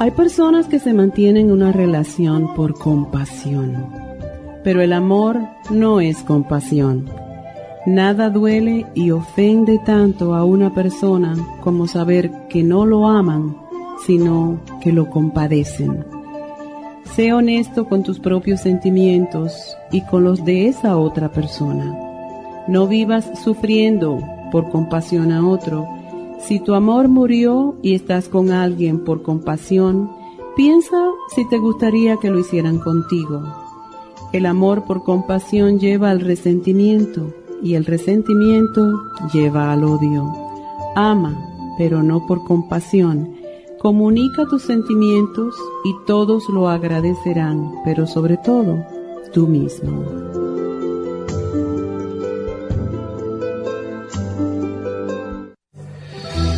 Hay personas que se mantienen una relación por compasión, pero el amor no es compasión. Nada duele y ofende tanto a una persona como saber que no lo aman, sino que lo compadecen. Sé honesto con tus propios sentimientos y con los de esa otra persona. No vivas sufriendo por compasión a otro, si tu amor murió y estás con alguien por compasión, piensa si te gustaría que lo hicieran contigo. El amor por compasión lleva al resentimiento y el resentimiento lleva al odio. Ama, pero no por compasión. Comunica tus sentimientos y todos lo agradecerán, pero sobre todo tú mismo.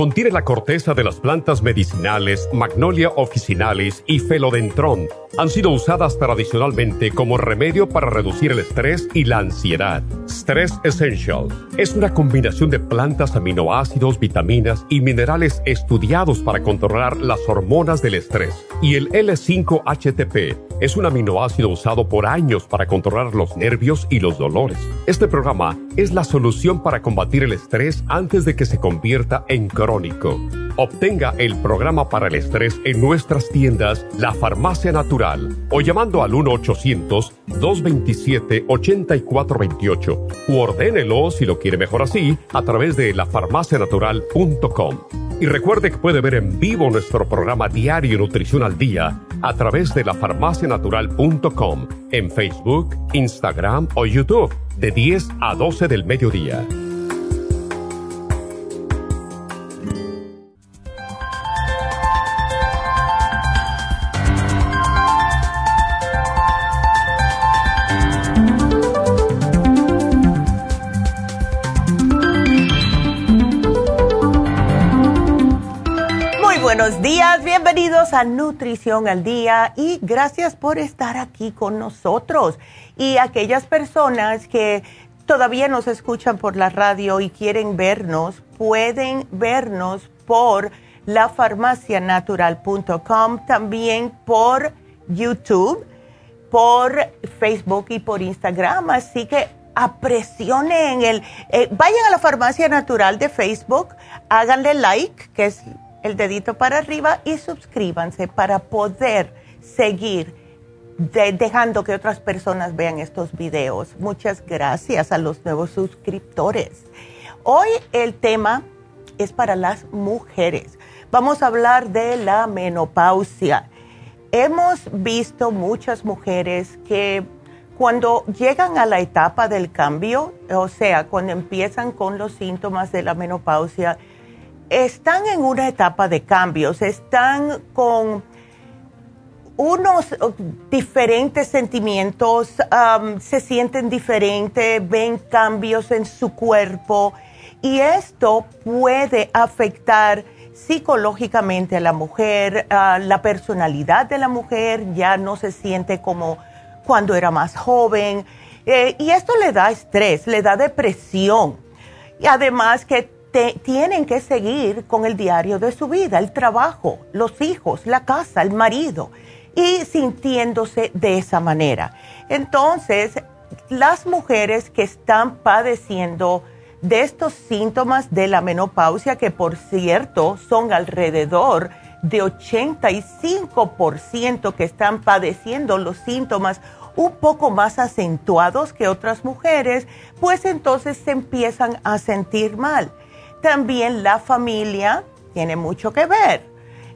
contiene la corteza de las plantas medicinales Magnolia officinalis y Felodentron. Han sido usadas tradicionalmente como remedio para reducir el estrés y la ansiedad. Stress Essential es una combinación de plantas, aminoácidos, vitaminas y minerales estudiados para controlar las hormonas del estrés. Y el L5-HTP es un aminoácido usado por años para controlar los nervios y los dolores. Este programa es la solución para combatir el estrés antes de que se convierta en crónico. Obtenga el programa para el estrés en nuestras tiendas La Farmacia Natural o llamando al 1-800-227-8428 o ordénelo si lo quiere mejor así a través de lafarmacianatural.com. Y recuerde que puede ver en vivo nuestro programa diario Nutrición al Día a través de lafarmacianatural.com en Facebook, Instagram o YouTube de 10 a 12 del mediodía. Buenos días, bienvenidos a Nutrición al Día y gracias por estar aquí con nosotros. Y aquellas personas que todavía nos escuchan por la radio y quieren vernos, pueden vernos por lafarmacianatural.com, también por YouTube, por Facebook y por Instagram. Así que apresionen el, eh, vayan a la farmacia natural de Facebook, háganle like, que es el dedito para arriba y suscríbanse para poder seguir dejando que otras personas vean estos videos. Muchas gracias a los nuevos suscriptores. Hoy el tema es para las mujeres. Vamos a hablar de la menopausia. hemos visto muchas mujeres que cuando llegan a la etapa del cambio, o sea, cuando empiezan con los síntomas de la menopausia, están en una etapa de cambios, están con unos uh, diferentes sentimientos, se sienten diferentes, ven cambios en su cuerpo y esto puede afectar psicológicamente a la mujer, la personalidad de la mujer ya no se siente como cuando era más joven eh, y esto le da estrés, le da depresión. Y además que tienen que seguir con el diario de su vida, el trabajo, los hijos, la casa, el marido y sintiéndose de esa manera. Entonces, las mujeres que están padeciendo de estos síntomas de la menopausia, que por cierto son alrededor de 85% que están padeciendo los síntomas un poco más acentuados que otras mujeres, pues entonces se empiezan a sentir mal. También la familia tiene mucho que ver.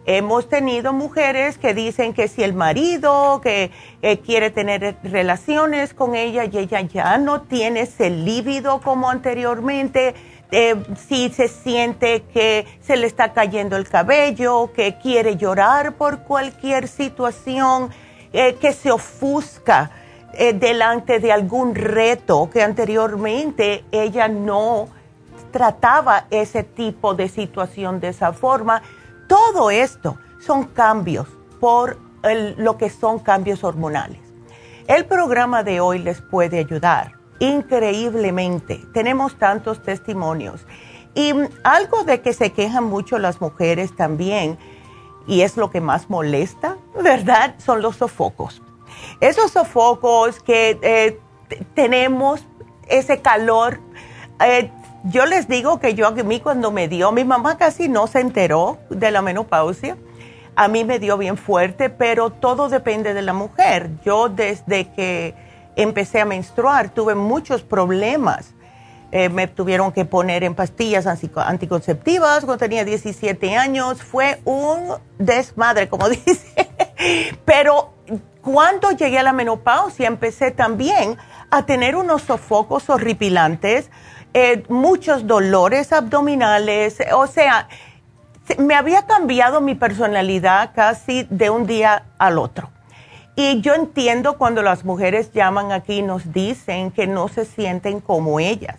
Hemos tenido mujeres que dicen que si el marido que eh, quiere tener relaciones con ella y ella ya no tiene ese líbido como anteriormente, eh, si se siente que se le está cayendo el cabello, que quiere llorar por cualquier situación, eh, que se ofusca delante de algún reto que anteriormente ella no trataba ese tipo de situación de esa forma todo esto son cambios por lo que son cambios hormonales. El programa de hoy les puede ayudar increíblemente. Tenemos tantos testimonios. Y algo de que se quejan mucho las mujeres también, y es lo que más molesta, ¿verdad? Son los sofocos. Esos sofocos que eh, tenemos, ese calor, eh, yo les digo que yo a mí cuando me dio, mi mamá casi no se enteró de la menopausia. A mí me dio bien fuerte, pero todo depende de la mujer. Yo desde que empecé a menstruar tuve muchos problemas. Eh, me tuvieron que poner en pastillas anticonceptivas cuando tenía 17 años. Fue un desmadre, como dice. Pero cuando llegué a la menopausia empecé también a tener unos sofocos horripilantes eh, muchos dolores abdominales, o sea, me había cambiado mi personalidad casi de un día al otro. Y yo entiendo cuando las mujeres llaman aquí y nos dicen que no se sienten como ellas.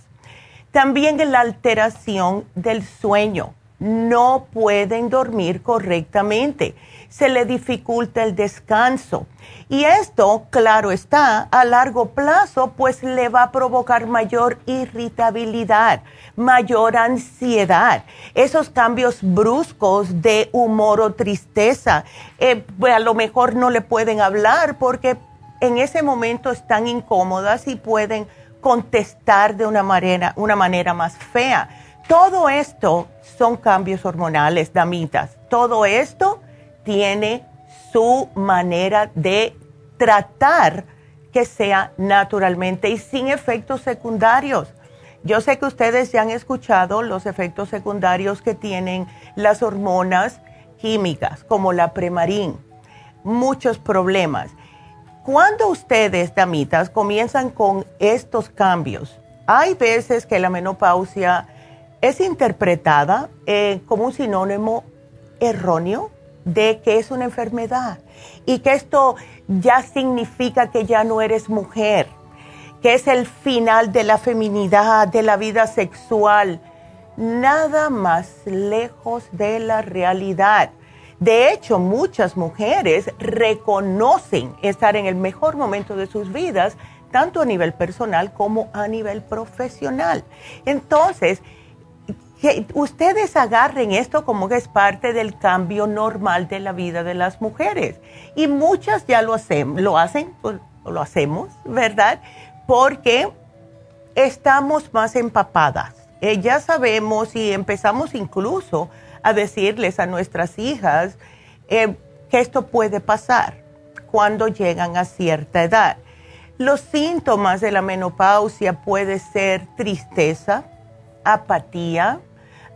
También la alteración del sueño. No pueden dormir correctamente. Se le dificulta el descanso y esto, claro está, a largo plazo, pues le va a provocar mayor irritabilidad, mayor ansiedad, esos cambios bruscos de humor o tristeza. Eh, pues, a lo mejor no le pueden hablar porque en ese momento están incómodas y pueden contestar de una manera, una manera más fea. Todo esto son cambios hormonales, damitas. Todo esto tiene su manera de tratar que sea naturalmente y sin efectos secundarios. Yo sé que ustedes ya han escuchado los efectos secundarios que tienen las hormonas químicas, como la premarín, muchos problemas. Cuando ustedes, damitas, comienzan con estos cambios, hay veces que la menopausia es interpretada eh, como un sinónimo erróneo de que es una enfermedad y que esto ya significa que ya no eres mujer, que es el final de la feminidad, de la vida sexual. Nada más lejos de la realidad. De hecho, muchas mujeres reconocen estar en el mejor momento de sus vidas, tanto a nivel personal como a nivel profesional. Entonces, que ustedes agarren esto como que es parte del cambio normal de la vida de las mujeres. Y muchas ya lo hacen, lo hacen, pues, lo hacemos, ¿verdad? Porque estamos más empapadas. Eh, ya sabemos y empezamos incluso a decirles a nuestras hijas eh, que esto puede pasar cuando llegan a cierta edad. Los síntomas de la menopausia puede ser tristeza, apatía,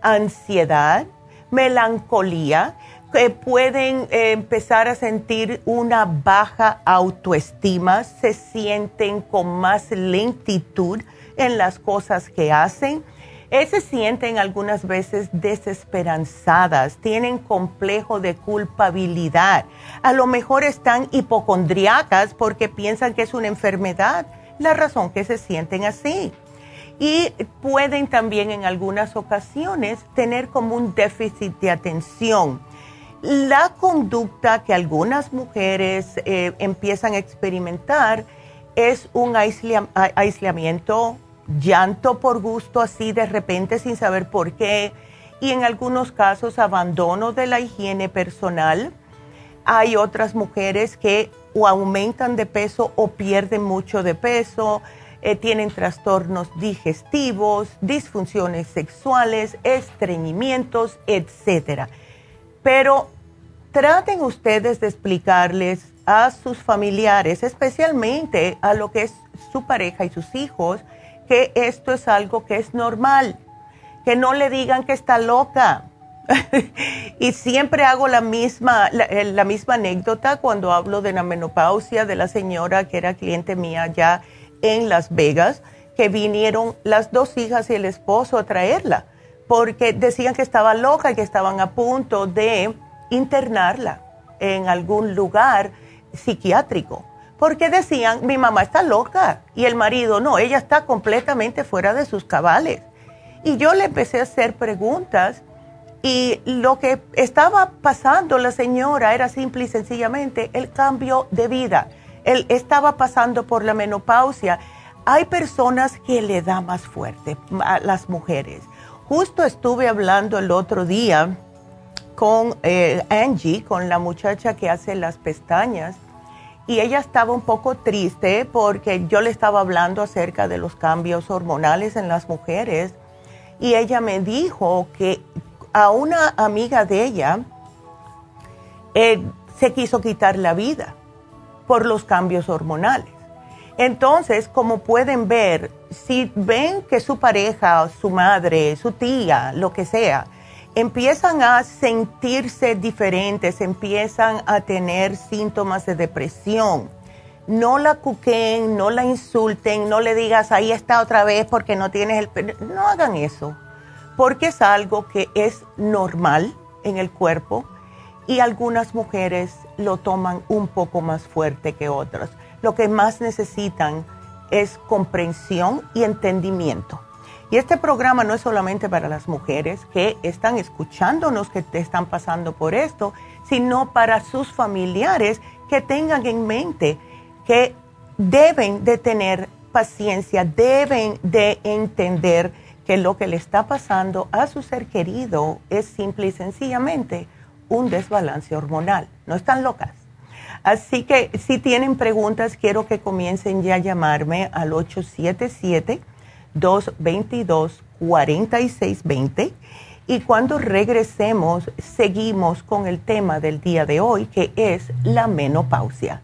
ansiedad, melancolía, que pueden eh, empezar a sentir una baja autoestima, se sienten con más lentitud en las cosas que hacen, eh, se sienten algunas veces desesperanzadas, tienen complejo de culpabilidad, a lo mejor están hipocondriacas porque piensan que es una enfermedad, la razón que se sienten así. Y pueden también en algunas ocasiones tener como un déficit de atención la conducta que algunas mujeres eh, empiezan a experimentar es un aislamiento, llanto por gusto así de repente sin saber por qué y en algunos casos abandono de la higiene personal. Hay otras mujeres que o aumentan de peso o pierden mucho de peso, eh, tienen trastornos digestivos, disfunciones sexuales, estreñimientos, etcétera pero traten ustedes de explicarles a sus familiares, especialmente a lo que es su pareja y sus hijos, que esto es algo que es normal, que no le digan que está loca. y siempre hago la misma, eh, la, misma anécdota cuando hablo de la menopausia de la señora que era cliente mía ya en Las Vegas, que vinieron las dos hijas y el esposo a traerla porque decían que estaba loca y que estaban a punto de internarla en algún lugar psiquiátrico. Porque decían, mi mamá está loca y el marido no, ella está completamente fuera de sus cabales. Y yo le empecé a hacer preguntas y lo que estaba pasando la señora era simple y sencillamente el cambio de vida. Él estaba pasando por la menopausia. Hay personas que le da más fuerte a las mujeres Justo estuve hablando el otro día con eh, Angie, con la muchacha que hace las pestañas, y ella estaba un poco triste porque yo le estaba hablando acerca de los cambios hormonales en las mujeres, y ella me dijo que a una amiga de ella eh, se quiso quitar la vida por los cambios hormonales. Entonces, como pueden ver, si ven que su pareja, su madre, su tía, lo que sea, empiezan a sentirse diferentes, empiezan a tener síntomas de depresión, no la cuquen, no la insulten, no le digas ahí está otra vez porque no tienes el... No hagan eso, porque es algo que es normal en el cuerpo y algunas mujeres lo toman un poco más fuerte que otras lo que más necesitan es comprensión y entendimiento. Y este programa no es solamente para las mujeres que están escuchándonos, que están pasando por esto, sino para sus familiares que tengan en mente que deben de tener paciencia, deben de entender que lo que le está pasando a su ser querido es simple y sencillamente un desbalance hormonal. No están locas Así que si tienen preguntas, quiero que comiencen ya a llamarme al 877-222-4620. Y cuando regresemos, seguimos con el tema del día de hoy, que es la menopausia.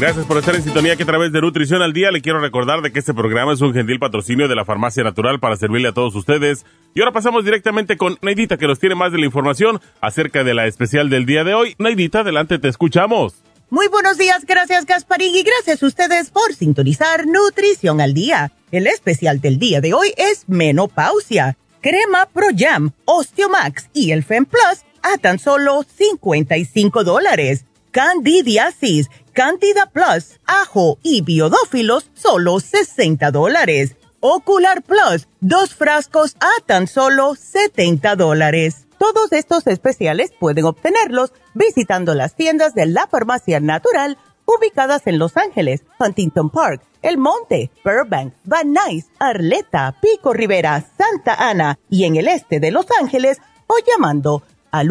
Gracias por estar en sintonía que a través de Nutrición al Día le quiero recordar de que este programa es un gentil patrocinio de la Farmacia Natural para servirle a todos ustedes. Y ahora pasamos directamente con Neidita que nos tiene más de la información acerca de la especial del día de hoy. Neidita, adelante, te escuchamos. Muy buenos días, gracias Gasparín y gracias a ustedes por sintonizar Nutrición al Día. El especial del día de hoy es menopausia, crema Pro Jam, Osteomax y el Fem Plus a tan solo 55 dólares. Candidiasis, Candida Plus, ajo y biodófilos, solo 60 dólares. Ocular Plus, dos frascos a tan solo 70 dólares. Todos estos especiales pueden obtenerlos visitando las tiendas de la farmacia natural ubicadas en Los Ángeles, Huntington Park, El Monte, Burbank, Van Nuys, Arleta, Pico Rivera, Santa Ana y en el este de Los Ángeles o llamando al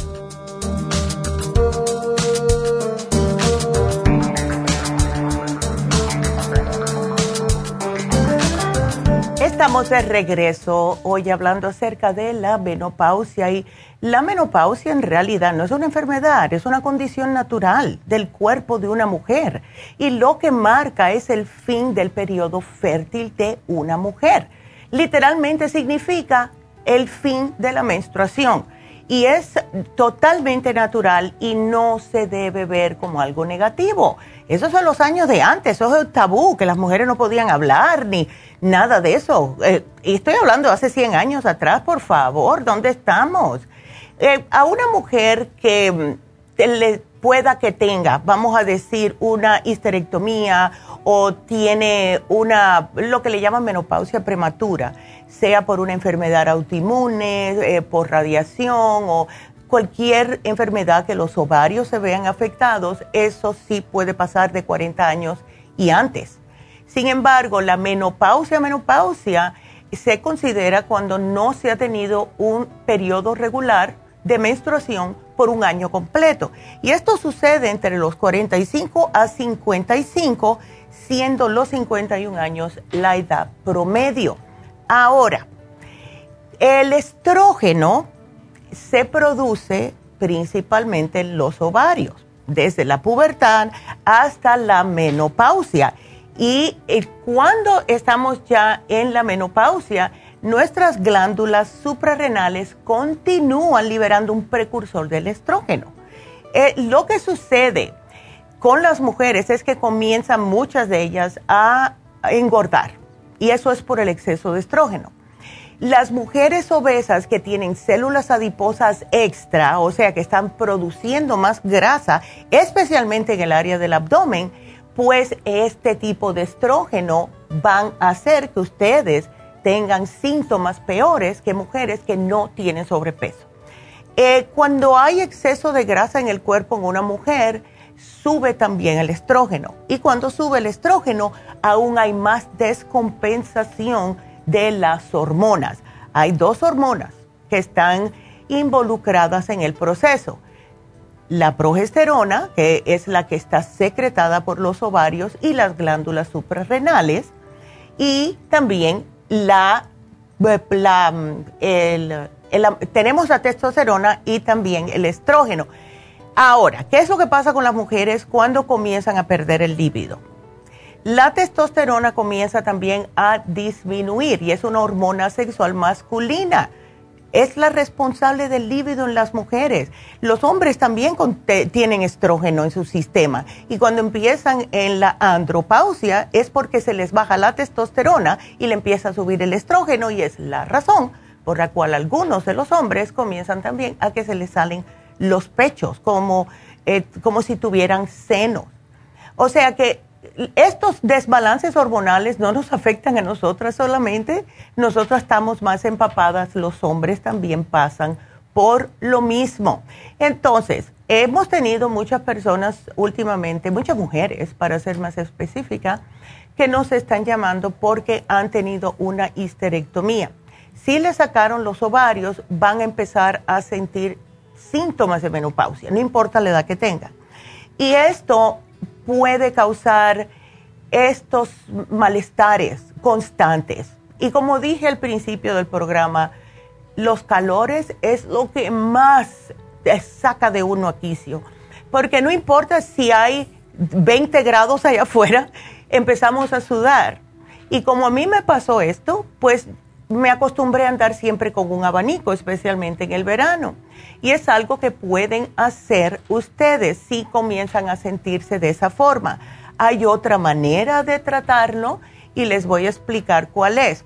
Estamos de regreso hoy hablando acerca de la menopausia y la menopausia en realidad no es una enfermedad, es una condición natural del cuerpo de una mujer y lo que marca es el fin del periodo fértil de una mujer. Literalmente significa el fin de la menstruación y es totalmente natural y no se debe ver como algo negativo. Esos son los años de antes, eso es el tabú, que las mujeres no podían hablar ni nada de eso. Eh, y estoy hablando hace 100 años atrás, por favor, ¿dónde estamos? Eh, a una mujer que mm, le pueda que tenga, vamos a decir, una histerectomía o tiene una, lo que le llaman menopausia prematura, sea por una enfermedad autoinmune, eh, por radiación o cualquier enfermedad que los ovarios se vean afectados, eso sí puede pasar de 40 años y antes. Sin embargo, la menopausia, menopausia se considera cuando no se ha tenido un periodo regular de menstruación por un año completo. Y esto sucede entre los 45 a 55, siendo los 51 años la edad promedio. Ahora, el estrógeno se produce principalmente en los ovarios, desde la pubertad hasta la menopausia. Y eh, cuando estamos ya en la menopausia, nuestras glándulas suprarrenales continúan liberando un precursor del estrógeno. Eh, lo que sucede con las mujeres es que comienzan muchas de ellas a engordar y eso es por el exceso de estrógeno. Las mujeres obesas que tienen células adiposas extra, o sea, que están produciendo más grasa, especialmente en el área del abdomen, pues este tipo de estrógeno van a hacer que ustedes tengan síntomas peores que mujeres que no tienen sobrepeso. Eh, cuando hay exceso de grasa en el cuerpo en una mujer, sube también el estrógeno. Y cuando sube el estrógeno, aún hay más descompensación de las hormonas. Hay dos hormonas que están involucradas en el proceso. La progesterona, que es la que está secretada por los ovarios y las glándulas suprarrenales, y también la, tenemos la testosterona y también el estrógeno. Ahora, ¿qué es lo que pasa con las mujeres cuando comienzan a perder el líbido? La testosterona comienza también a disminuir y es una hormona sexual masculina es la responsable del líbido en las mujeres. Los hombres también tienen estrógeno en su sistema y cuando empiezan en la andropausia es porque se les baja la testosterona y le empieza a subir el estrógeno y es la razón por la cual algunos de los hombres comienzan también a que se les salen los pechos como, eh, como si tuvieran senos. O sea que estos desbalances hormonales no nos afectan a nosotras solamente, nosotras estamos más empapadas, los hombres también pasan por lo mismo. Entonces, hemos tenido muchas personas últimamente, muchas mujeres, para ser más específica, que nos están llamando porque han tenido una histerectomía. Si le sacaron los ovarios, van a empezar a sentir síntomas de menopausia, no importa la edad que tengan. Y esto puede causar estos malestares constantes. Y como dije al principio del programa, los calores es lo que más saca de uno a quicio. Porque no importa si hay 20 grados allá afuera, empezamos a sudar. Y como a mí me pasó esto, pues me acostumbré a andar siempre con un abanico, especialmente en el verano. Y es algo que pueden hacer ustedes si comienzan a sentirse de esa forma. Hay otra manera de tratarlo y les voy a explicar cuál es.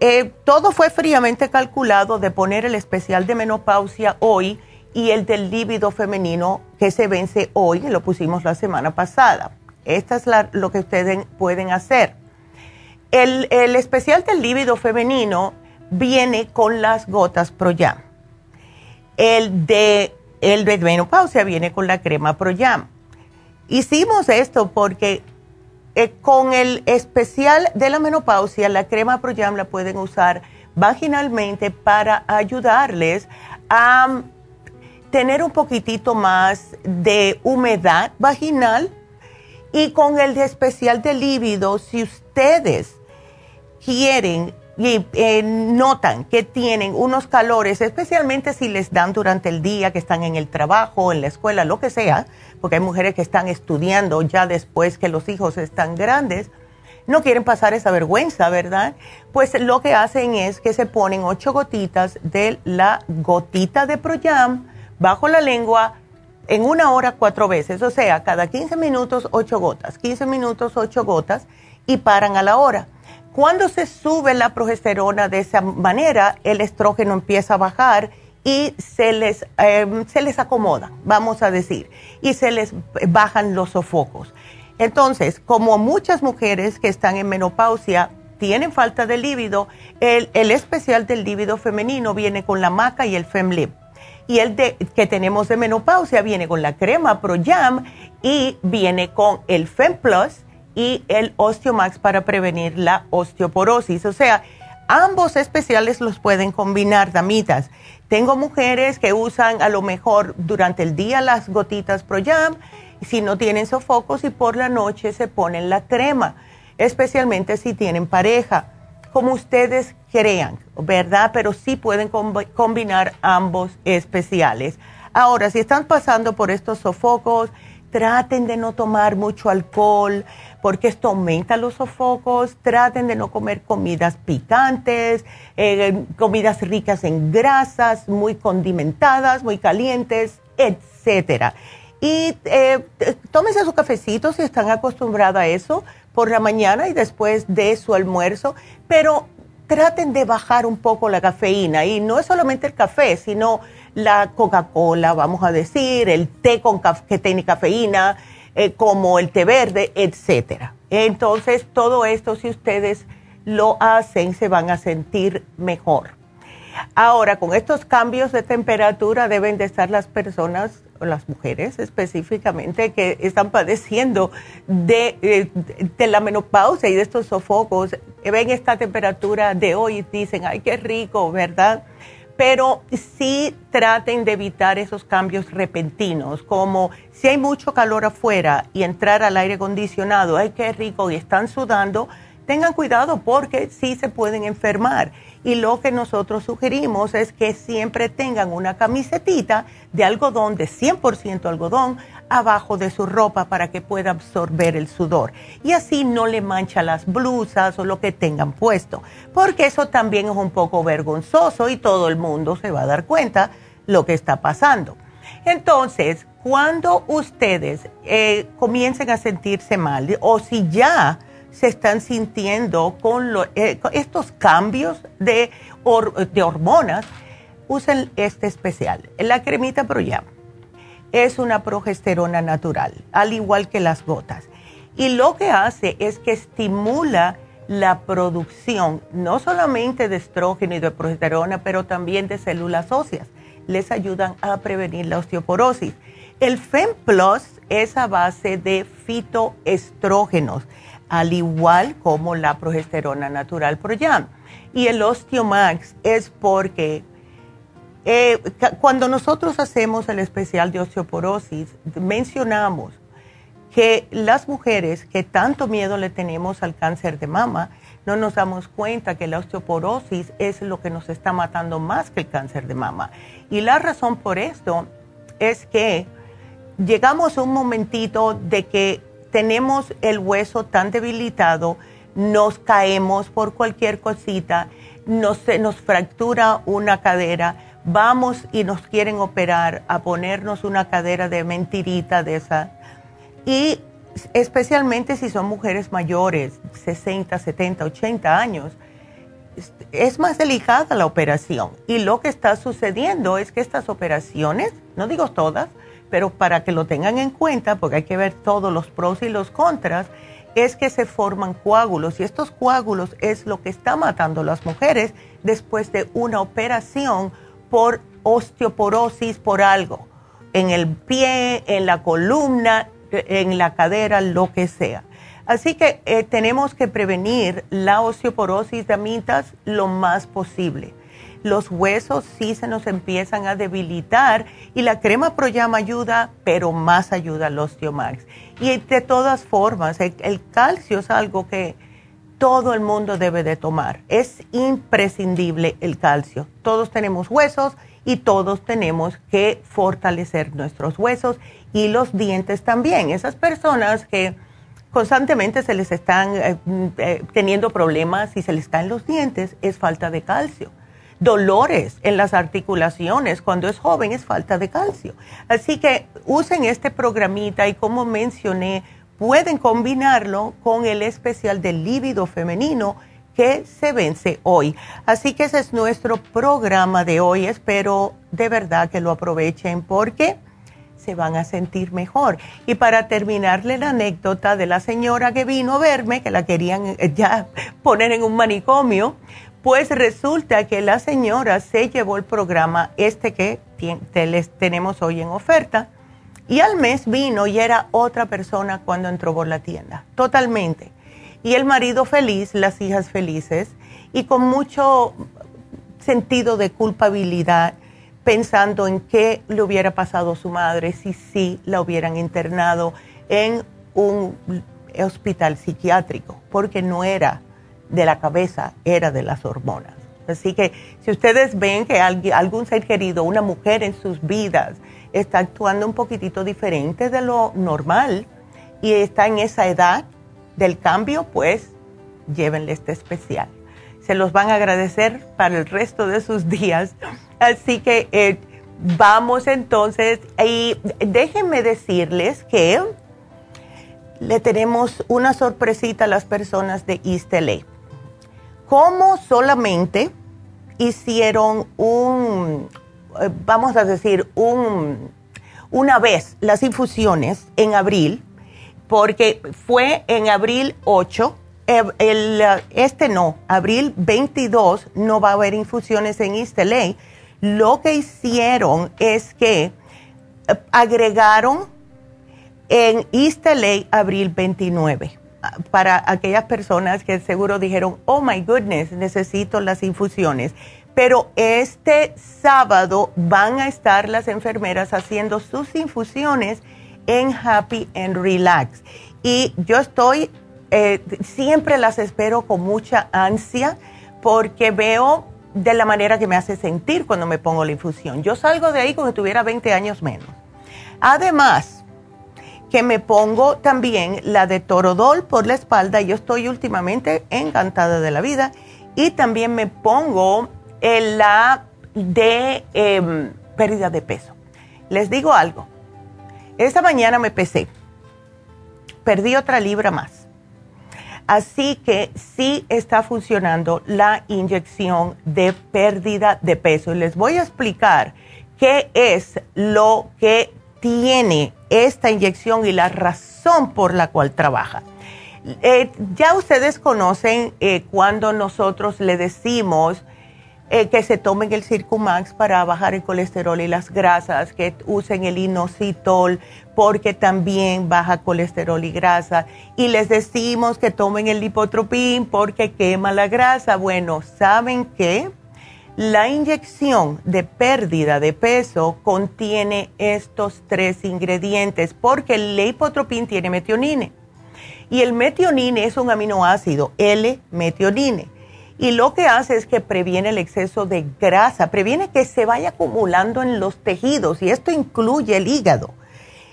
Eh, todo fue fríamente calculado de poner el especial de menopausia hoy y el del líbido femenino que se vence hoy, lo pusimos la semana pasada. Esta es lo que ustedes pueden hacer. El, especial del líbido femenino viene con las gotas Proyam. El de, el de menopausia viene con la crema Proyam. Hicimos esto porque eh, con el especial de la menopausia, la crema Proyam la pueden usar vaginalmente para ayudarles a tener un poquitito más de humedad vaginal y con el especial de líbido, si ustedes quieren y eh, notan que tienen unos calores, especialmente si les dan durante el día, que están en el trabajo, en la escuela, lo que sea, porque hay mujeres que están estudiando ya después que los hijos están grandes, no quieren pasar esa vergüenza, ¿verdad? Pues lo que hacen es que se ponen ocho gotitas de la gotita de Proyam, bajo la lengua en una hora cuatro veces, o sea, cada 15 minutos ocho gotas, 15 minutos ocho gotas y paran a la hora. Cuando se sube la progesterona de esa manera, el estrógeno empieza a bajar y se les, em, se les acomoda, vamos a decir, y se les bajan los sofocos. Entonces, como muchas mujeres que están en menopausia tienen falta de líbido, el, el especial del líbido femenino viene con la maca y el FemLib y el que tenemos de menopausia viene con la crema Pro Jam y viene con el FemPlus y el Osteomax para prevenir la osteoporosis. O sea, ambos especiales los pueden combinar, damitas. Tengo mujeres que usan a lo mejor durante el día las gotitas Pro Jam, si no tienen sofocos y por la noche se ponen la crema, especialmente si tienen pareja como ustedes crean, ¿verdad? Pero sí pueden combinar ambos especiales. Ahora, si están pasando por estos sofocos, traten de no tomar mucho alcohol porque esto aumenta los sofocos, traten de no comer comidas picantes, eh, comidas ricas en grasas, muy condimentadas, muy calientes, etcétera. Y eh, tómense su cafecito si están acostumbrados a eso por la mañana y después de su almuerzo, pero traten de bajar un poco la cafeína y no es solamente el café, sino la Coca-Cola, vamos a decir, el té con que tiene cafeína, eh, como el té verde, etcétera. Entonces, todo esto, si ustedes lo hacen, se van a sentir mejor. Ahora, con estos cambios de temperatura deben de estar las personas las mujeres específicamente que están padeciendo de, de, la menopausia y de estos sofocos, ven esta temperatura de hoy y dicen, ay, qué rico, ¿verdad? Pero sí traten de evitar esos cambios repentinos, como si hay mucho calor afuera y entrar al aire acondicionado, ay, qué rico, y están sudando, tengan cuidado porque sí se pueden enfermar. Y lo que nosotros sugerimos es que siempre tengan una camisetita de algodón, de 100% algodón, abajo de su ropa para que pueda absorber el sudor. Y así no le mancha las blusas o lo que tengan puesto, porque eso también es un poco vergonzoso y todo el mundo se va a dar cuenta lo que está pasando. Entonces, cuando ustedes eh, comiencen a sentirse mal o si ya se están sintiendo con, eh, estos cambios de, de, hormonas, usen este especial. La cremita Proyam es una progesterona natural, al igual que las gotas. Y lo que hace es que estimula la producción no solamente de estrógeno y de progesterona, pero también de células óseas. Les ayudan a prevenir la osteoporosis. El FemPlus es a base de fitoestrógenos al igual como la progesterona natural Proyam. Y el Osteomax es porque eh, cuando nosotros hacemos el especial de osteoporosis, mencionamos que las mujeres que tanto miedo le tenemos al cáncer de mama, no nos damos cuenta que la osteoporosis es lo que nos está matando más que el cáncer de mama. Y la razón por esto es que llegamos a un momentito de que tenemos el hueso tan debilitado, nos caemos por cualquier cosita, nos, nos fractura una cadera, vamos y nos quieren operar a ponernos una cadera de mentirita de esa. Y especialmente si son mujeres mayores, 60, 70, 80 años, es más delicada la operación. Y lo que está sucediendo es que estas operaciones, no digo todas, pero para que lo tengan en cuenta, porque hay que ver todos los pros y los contras, es que se forman coágulos y estos coágulos es lo que está matando a las mujeres después de una operación por osteoporosis, por algo, en el pie, en la columna, en la cadera, lo que sea. Así que eh, tenemos que prevenir la osteoporosis de amitas lo más posible. Los huesos sí se nos empiezan a debilitar y la crema Proyama ayuda, pero más ayuda al Osteomax. Y de todas formas, el calcio es algo que todo el mundo debe de tomar. Es imprescindible el calcio. Todos tenemos huesos y todos tenemos que fortalecer nuestros huesos y los dientes también. Esas personas que constantemente se les están eh, mm, eh, teniendo problemas y se les caen los dientes es falta de calcio. Dolores en las articulaciones cuando es joven es falta de calcio. Así que usen este programita y como mencioné, pueden combinarlo con el especial del líbido femenino que se vence hoy. Así que ese es nuestro programa de hoy. Espero de verdad que lo aprovechen porque se van a sentir mejor. Y para terminarle la anécdota de la señora que vino a verme, que la querían eh, ya poner en un manicomio, pues resulta que la señora se llevó el programa este que les tenemos hoy en oferta y al mes vino y era otra persona cuando entró por la tienda, totalmente. Y el marido feliz, las hijas felices y con mucho sentido de culpabilidad, pensando en qué le hubiera pasado a su madre si sí la hubieran internado en un hospital psiquiátrico, porque no era de la cabeza, era de las hormonas. Así que si ustedes ven que algún ser querido, una mujer en sus vidas, está actuando un poquitito diferente de lo normal y está en esa edad del cambio, pues llévenle este especial. Se los van a agradecer para el resto de sus días. Así que eh, vamos entonces y déjenme decirles que le tenemos una sorpresita a las personas de East LA. Como solamente hicieron un, vamos a decir, un, una vez las infusiones en abril, porque fue en abril 8, eh, el, este no, abril 22 no va a haber infusiones en East LA. Lo que hicieron es que eh, agregaron en East LA abril 29 para aquellas personas que seguro dijeron, oh my goodness, necesito las infusiones pero este sábado van a estar las enfermeras haciendo sus infusiones en Happy and Relax. Y yo estoy, eh, siempre las espero con mucha ansia porque veo de la manera que me hace sentir cuando me pongo la infusión. Yo salgo de ahí como si tuviera 20 años menos. Además, que me pongo también la de Torodol por la espalda. Yo estoy últimamente encantada de la vida. Y también me pongo la de em, pérdida de peso. Les digo algo, esta mañana me pesé, perdí otra libra más. Así que sí está funcionando la inyección de pérdida de peso. Y les voy a explicar qué es lo que tiene esta inyección y la razón por la cual trabaja. Eh, ya ustedes conocen eh, cuando nosotros le decimos eh, que se tomen el Circumax para bajar el colesterol y las grasas, que usen el inositol porque también baja colesterol y grasa. Y les decimos que tomen el lipotropín porque quema la grasa. Bueno, ¿saben qué? La inyección de pérdida de peso contiene estos tres ingredientes porque el lipotropín tiene metionine Y el metionine es un aminoácido, L-metionine. Y lo que hace es que previene el exceso de grasa, previene que se vaya acumulando en los tejidos y esto incluye el hígado.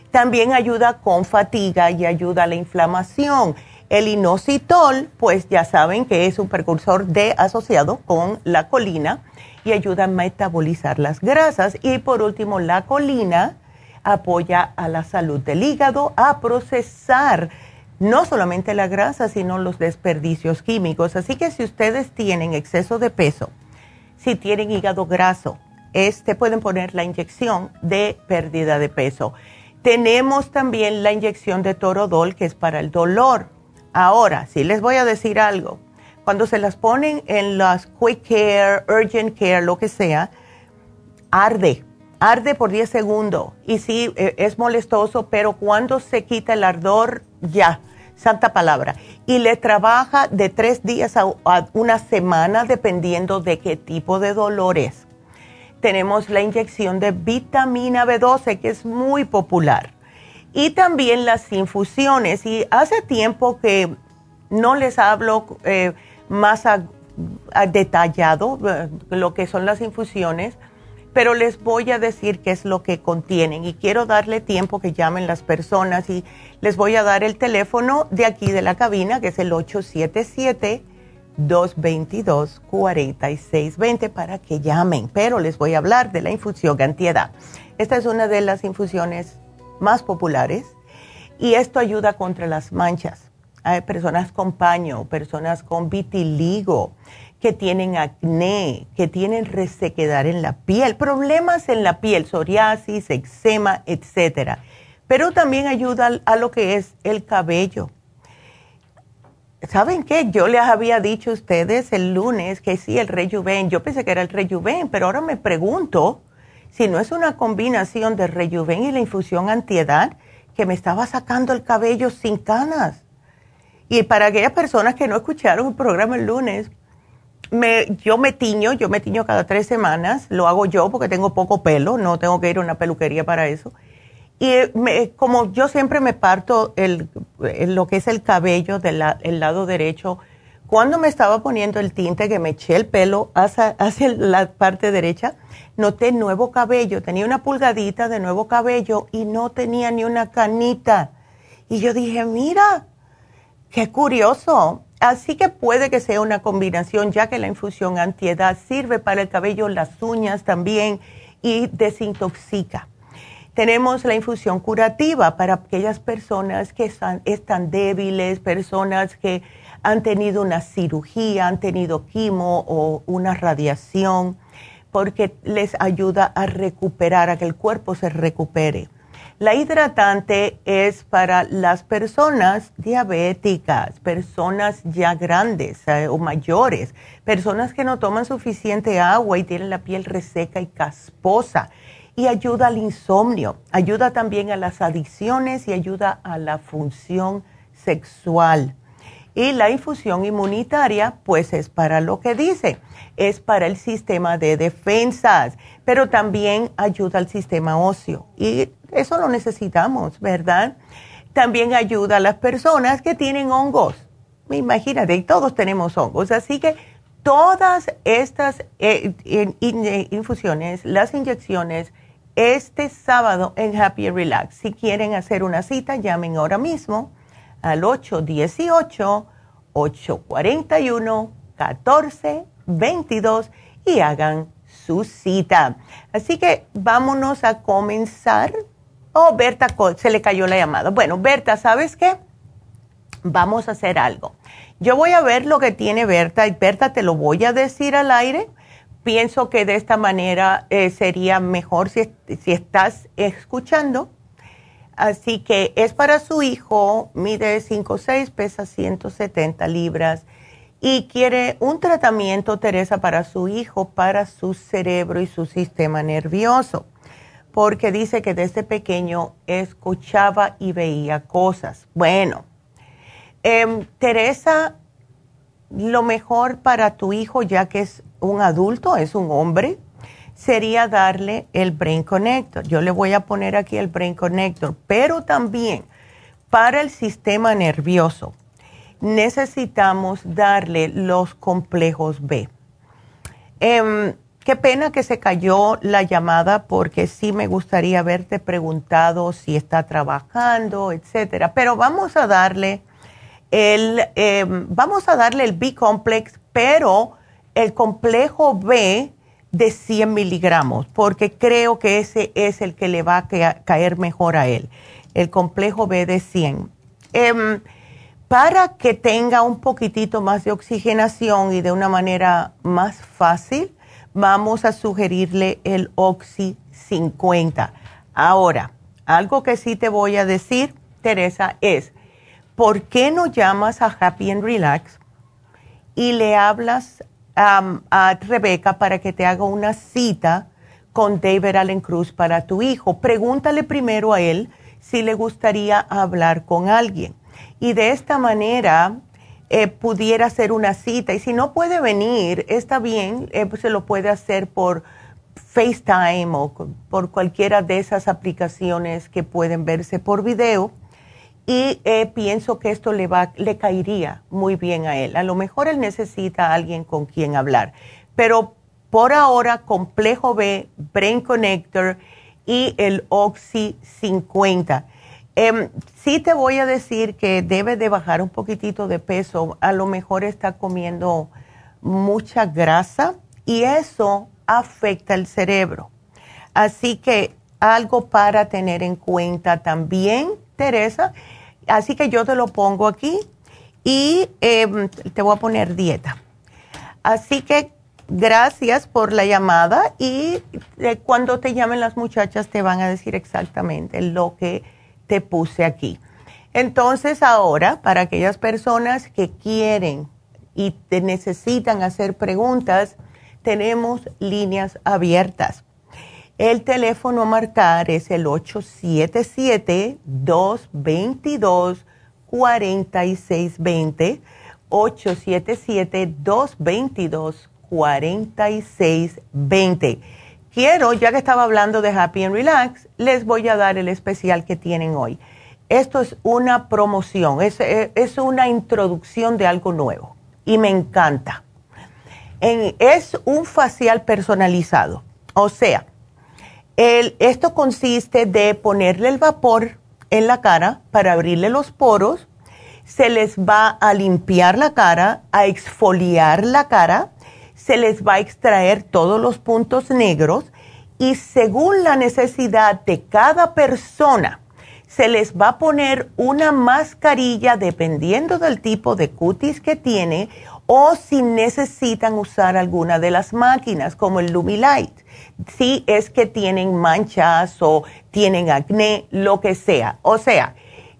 También ayuda con fatiga y ayuda a la inflamación. El inositol, pues ya saben que es un precursor de asociado con la colina y ayuda a metabolizar las grasas. Y por último, la colina apoya a la salud del hígado, a procesar no solamente la grasa, sino los desperdicios químicos. Así que si ustedes tienen exceso de peso, si tienen hígado graso, este pueden poner la inyección de pérdida de peso. Tenemos también la inyección de torodol, que es para el dolor. Ahora, si les voy a decir algo, cuando se las ponen en las quick care, urgent care, lo que sea, arde, arde por 10 segundos. Y sí, e, es molestoso, pero cuando se quita el ardor, ya, santa palabra. Y le trabaja de tres días a, una semana dependiendo de qué tipo de dolor es. Tenemos la inyección de vitamina B12 que es muy popular. Y también las infusiones. Y hace tiempo que no les hablo eh, más detallado eh, lo que son las infusiones pero les voy a decir qué es lo que contienen y quiero darle tiempo que llamen las personas y les voy a dar el teléfono de aquí de la cabina, que es el 877-222-4620 para que llamen, pero les voy a hablar de la infusión antiedad. Esta es una de las infusiones más populares y esto ayuda contra las manchas. Hay personas con paño, personas con vitiligo, que tienen acné, que tienen resequedad en la piel, problemas en la piel, psoriasis, eczema, etc. Pero también ayuda a lo que es el cabello. ¿Saben qué? Yo les había dicho a ustedes el lunes que sí, el rejuven. Yo pensé que era el rejuven, pero ahora me pregunto si no es una combinación de rejuven y la infusión antiedad que me estaba sacando el cabello sin canas. Y para aquellas personas que no escucharon el programa el lunes, me, yo me tiño, yo me tiño cada tres semanas, lo hago yo porque tengo poco pelo, no tengo que ir a una peluquería para eso. Y como yo siempre me parto el, lo que es el cabello del lado derecho, cuando me estaba poniendo el tinte que me eché el pelo hacia, hacia la parte derecha, noté nuevo cabello, tenía una pulgadita de nuevo cabello y no tenía ni una canita. Y yo dije, mira, qué curioso. Así que puede que sea una combinación, ya que la infusión antiedad sirve para el cabello, las uñas también y desintoxica. Tenemos la infusión curativa para aquellas personas que están, están débiles, personas que han tenido una cirugía, han tenido quimo o una radiación, porque les ayuda a recuperar, a que el cuerpo se recupere. La hidratante es para las personas diabéticas, personas ya grandes eh, o mayores, personas que no toman suficiente agua y tienen la piel reseca y casposa. Y ayuda al insomnio, ayuda también a las adicciones y ayuda a la función sexual. Y la infusión inmunitaria, pues es para lo que dice, es para el sistema de defensas, pero también ayuda al sistema óseo. Y eso lo necesitamos, ¿verdad? También ayuda a las personas que tienen hongos. Imagínate, todos tenemos hongos. Así que todas estas eh, infusiones, las inyecciones, este sábado en Happy Relax. Si quieren hacer una cita, llamen ahora mismo al 818-841-1422 y hagan su cita. Así que vámonos a comenzar. Oh, Berta, se le cayó la llamada. Bueno, Berta, ¿sabes qué? Vamos a hacer algo. Yo voy a ver lo que tiene Berta y Berta te lo voy a decir al aire. Pienso que de esta manera eh, sería mejor si, si estás escuchando Así que es para su hijo, mide 5'6, pesa 170 libras y quiere un tratamiento, Teresa, para su hijo, para su cerebro y su sistema nervioso, porque dice que desde pequeño escuchaba y veía cosas. Bueno, em, Teresa, lo mejor para tu hijo, ya que es un adulto, es un hombre, sería darle el Brain Connector. Yo le voy a poner aquí el Brain Connector, pero también para el sistema nervioso, necesitamos darle los complejos B. Em, qué pena que se cayó la llamada porque sí me gustaría haberte preguntado si está trabajando, etcétera. Pero vamos a darle el, em, vamos a darle el B-complex, pero el complejo B de 100 miligramos, porque creo que ese es el que le va a caer mejor a él, el complejo B de 100. Em, para que tenga un poquitito más de oxigenación y de una manera más fácil, vamos a sugerirle el Oxy 50. Ahora, algo que sí te voy a decir, Teresa, es, ¿por qué no llamas a Happy and Relax y le hablas a Rebeca para que te haga una cita con David Allen Cruz para tu hijo. Pregúntale primero a él si le gustaría hablar con alguien. Y de esta manera eh, pudiera hacer una cita. Y si no puede venir, está bien, eh, pues se lo puede hacer por FaceTime o por cualquiera de esas aplicaciones que pueden verse por video y eh, pienso que esto le, va, le caería muy bien a él. A lo mejor él necesita a alguien con quien hablar, pero por ahora complejo B, Brain Connector y el Oxy 50. Em, sí te voy a decir que debe de bajar un poquitito de peso, a lo mejor está comiendo mucha grasa y eso afecta el cerebro. Así que algo para tener en cuenta también, Teresa, Así que yo te lo pongo aquí y em, te voy a poner dieta. Así que gracias por la llamada y eh, cuando te llamen las muchachas te van a decir exactamente lo que te puse aquí. Entonces ahora, para aquellas personas que quieren y te necesitan hacer preguntas, tenemos líneas abiertas. El teléfono a marcar es el 877-222-4620. 877-222-4620. Quiero, ya que estaba hablando de Happy and Relax, les voy a dar el especial que tienen hoy. Esto es una promoción, es, es una introducción de algo nuevo y me encanta. es un facial personalizado, o sea, esto consiste de ponerle el vapor en la cara para abrirle los poros, se les va a limpiar la cara, a exfoliar la cara, se les va a extraer todos los puntos negros. Y según la necesidad de cada persona, se les va a poner una mascarilla dependiendo del tipo de cutis que tiene o si necesitan usar alguna de las máquinas como el Lumilight si es que tienen manchas o tienen acné, lo que sea. O sea,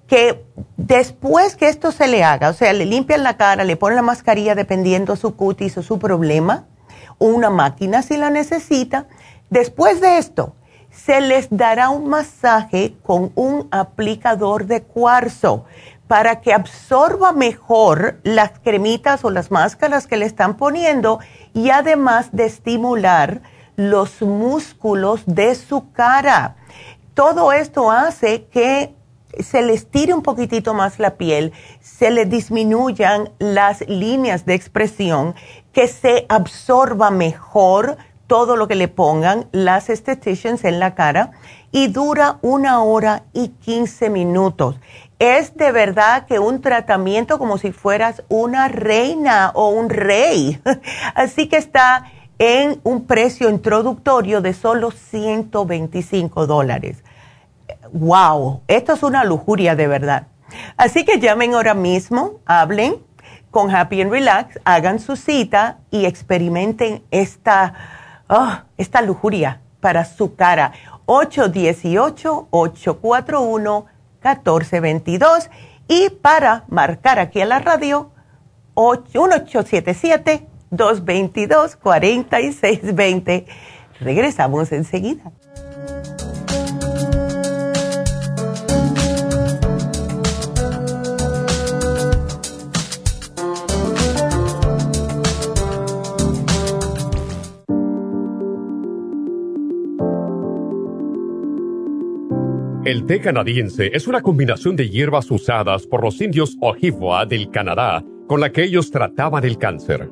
que después que esto se le haga, o sea, le limpian la cara, le ponen la mascarilla dependiendo su cutis o su problema, o una máquina si la necesita, después de esto, se les dará un masaje con un aplicador de cuarzo para que absorba mejor las cremitas o las máscaras que le están poniendo y además de estimular los músculos de su cara. Todo esto hace que se les tire un poquitito más la piel, se le disminuyan las líneas de expresión, que se absorba mejor todo lo que le pongan las esteticians en la cara y dura una hora y 15 minutos. Es de verdad que un tratamiento como si fueras una reina o un rey. Así que está en un precio introductorio de solo 125 dólares. ¡Wow! Esto es una lujuria de verdad. Así que llamen ahora mismo, hablen con Happy and Relax, hagan su cita y experimenten esta, oh, esta lujuria para su cara. 818-841-1422 y para marcar aquí a la radio, 1877 222-4620. Regresamos enseguida. El té canadiense es una combinación de hierbas usadas por los indios Ojibwa del Canadá con la que ellos trataban el cáncer.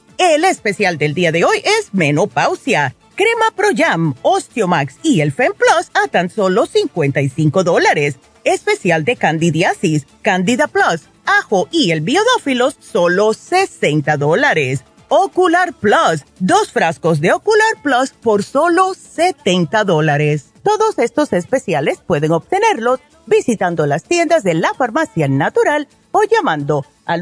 El especial del día de hoy es menopausia. Crema Pro Jam, Osteomax y el Fem Plus a tan solo 55 dólares. Especial de candidiasis, Candida Plus, ajo y el biodófilos solo 60 dólares. Ocular Plus, dos frascos de Ocular Plus por solo 70 dólares. Todos estos especiales pueden obtenerlos visitando las tiendas de la farmacia natural o llamando al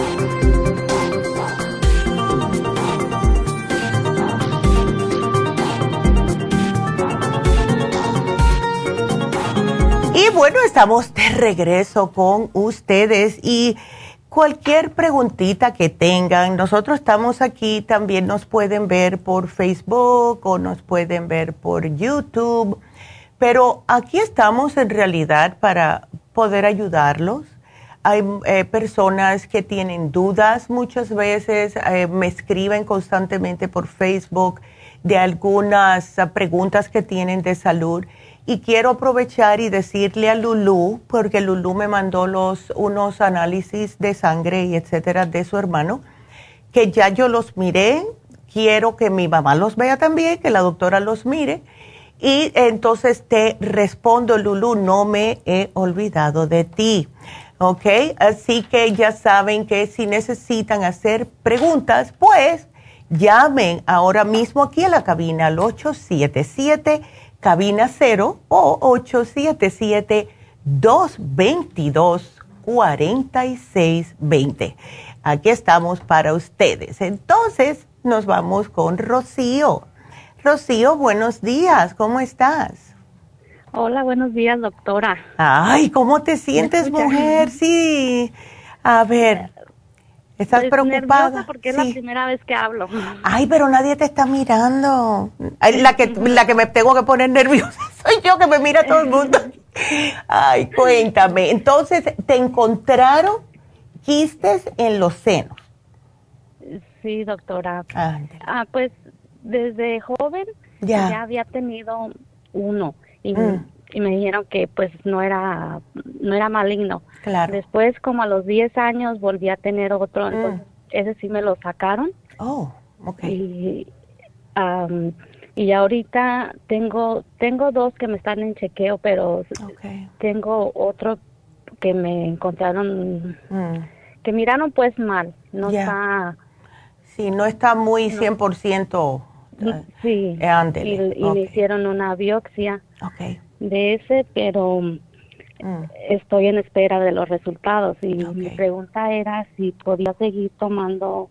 Y bueno, estamos de regreso con ustedes y cualquier preguntita que tengan, nosotros estamos aquí, también nos pueden ver por Facebook o nos pueden ver por YouTube, pero aquí estamos en realidad para poder ayudarlos. Hay eh, personas que tienen dudas muchas veces, eh, me escriben constantemente por Facebook de algunas preguntas que tienen de salud y quiero aprovechar y decirle a Lulu, porque Lulu me mandó los, unos análisis de sangre y etcétera de su hermano, que ya yo los miré, quiero que mi mamá los vea también, que la doctora los mire. Y entonces te respondo, Lulu, no me he olvidado de ti. ¿Ok? Así que ya saben que si necesitan hacer preguntas, pues llamen ahora mismo aquí a la cabina al 877 cabina 0 o 877-222-4620. Aquí estamos para ustedes. Entonces, nos vamos con Rocío. Rocío, buenos días, ¿cómo estás? Hola, buenos días, doctora. Ay, ¿cómo te sientes, mujer? Sí. A ver, ¿Estás Estoy preocupada? porque es la primera vez que hablo. Ay, pero nadie te está mirando. La que la que me tengo que poner nerviosa soy yo que me mira todo el mundo. Ay, cuéntame. Entonces, ¿te encontraron quistes en los senos? Sí, doctora. Ah, pues desde joven ya, había tenido uno y, Mm. Y me dijeron que pues no era no era maligno. Claro. Después como a los 10 años volví a tener otro, Mm. entonces ese sí me lo sacaron. Oh, ok. Y am, y ahorita tengo tengo dos que me están en chequeo, pero tengo otro que me encontraron Mm. que miraron pues mal, no está Sí, no está muy 100%. eh, sí. eh, ándele, Y, me hicieron una biopsia Ok. De ese, pero mm. estoy en espera de los resultados y mi pregunta era si podía seguir tomando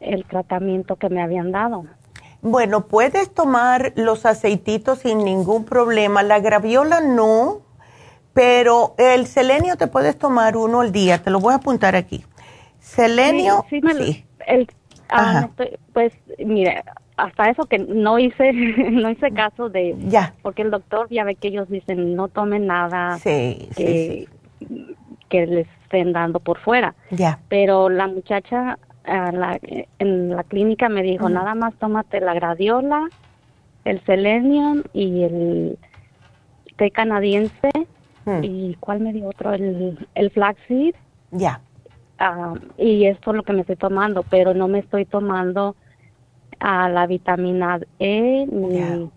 el tratamiento que me habían dado. Bueno, puedes tomar los aceititos sin ningún problema. La graviola no, pero el selenio te puedes tomar uno al día. Te lo voy a apuntar aquí. Selenio, sí. sí, El, ah, pues, mire, hasta eso que no hice, no hice caso de, ya, porque el doctor ya ve que ellos dicen no tomen nada sí, que, que les estén dando por fuera. Ya. Pero la muchacha la, en la clínica me dijo, nada más tómate la gradiola, el selenium y el té canadiense. ¿Y cuál me dio otro? El, el flaxseed. Ya. Ah, y esto es lo que me estoy tomando, pero no me estoy tomando a la vitamina E ni...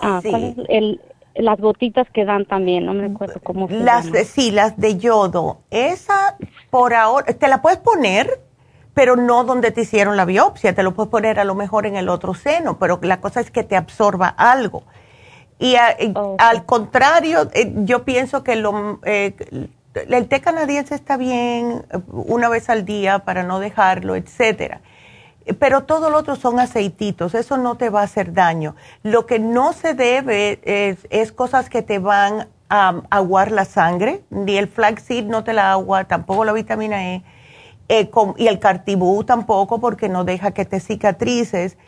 Ah, el, las gotitas que dan también, no me acuerdo cómo se las, Sí, las de yodo. Esa, por ahora, ¿te la puedes poner? pero no donde te hicieron la biopsia. Te lo puedes poner a lo mejor en el otro seno, pero la cosa es que te absorba algo. Y al contrario, eh, yo pienso que lo, eh, el té canadiense está bien eh, una vez al día para no dejarlo, etcétera. Pero todo lo otro son aceititos, eso no te va a hacer daño. Lo que no se debe es, es cosas que te van a aguar la sangre, ni el flaxseed no te la agua, tampoco la vitamina E eh, y el cartibú tampoco porque no deja que te cicatrices,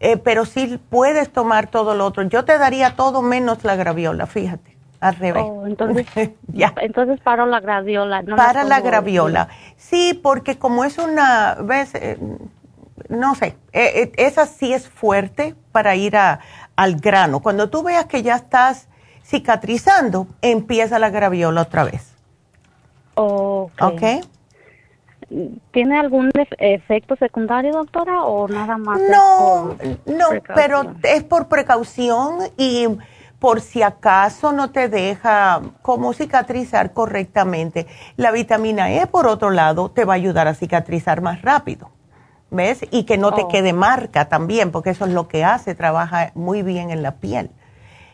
eh, pero sí puedes tomar todo lo otro. Yo te daría todo menos la graviola, fíjate, al revés. Oh, entonces, ya. entonces paro la graviola. No Para la graviola. Sí, porque como es una, ves, eh, no sé, esa sí es fuerte para ir a, al grano. Cuando tú veas que ya estás cicatrizando, empieza la graviola otra vez. ¿Ok? ¿Tiene algún efecto secundario, doctora, o nada más? No, no, pero es por precaución y por si acaso no te deja como cicatrizar correctamente. La vitamina E, por otro lado, te va a ayudar a cicatrizar más rápido. ¿Ves? Y que no te oh. quede marca también, porque eso es lo que hace, trabaja muy bien en la piel.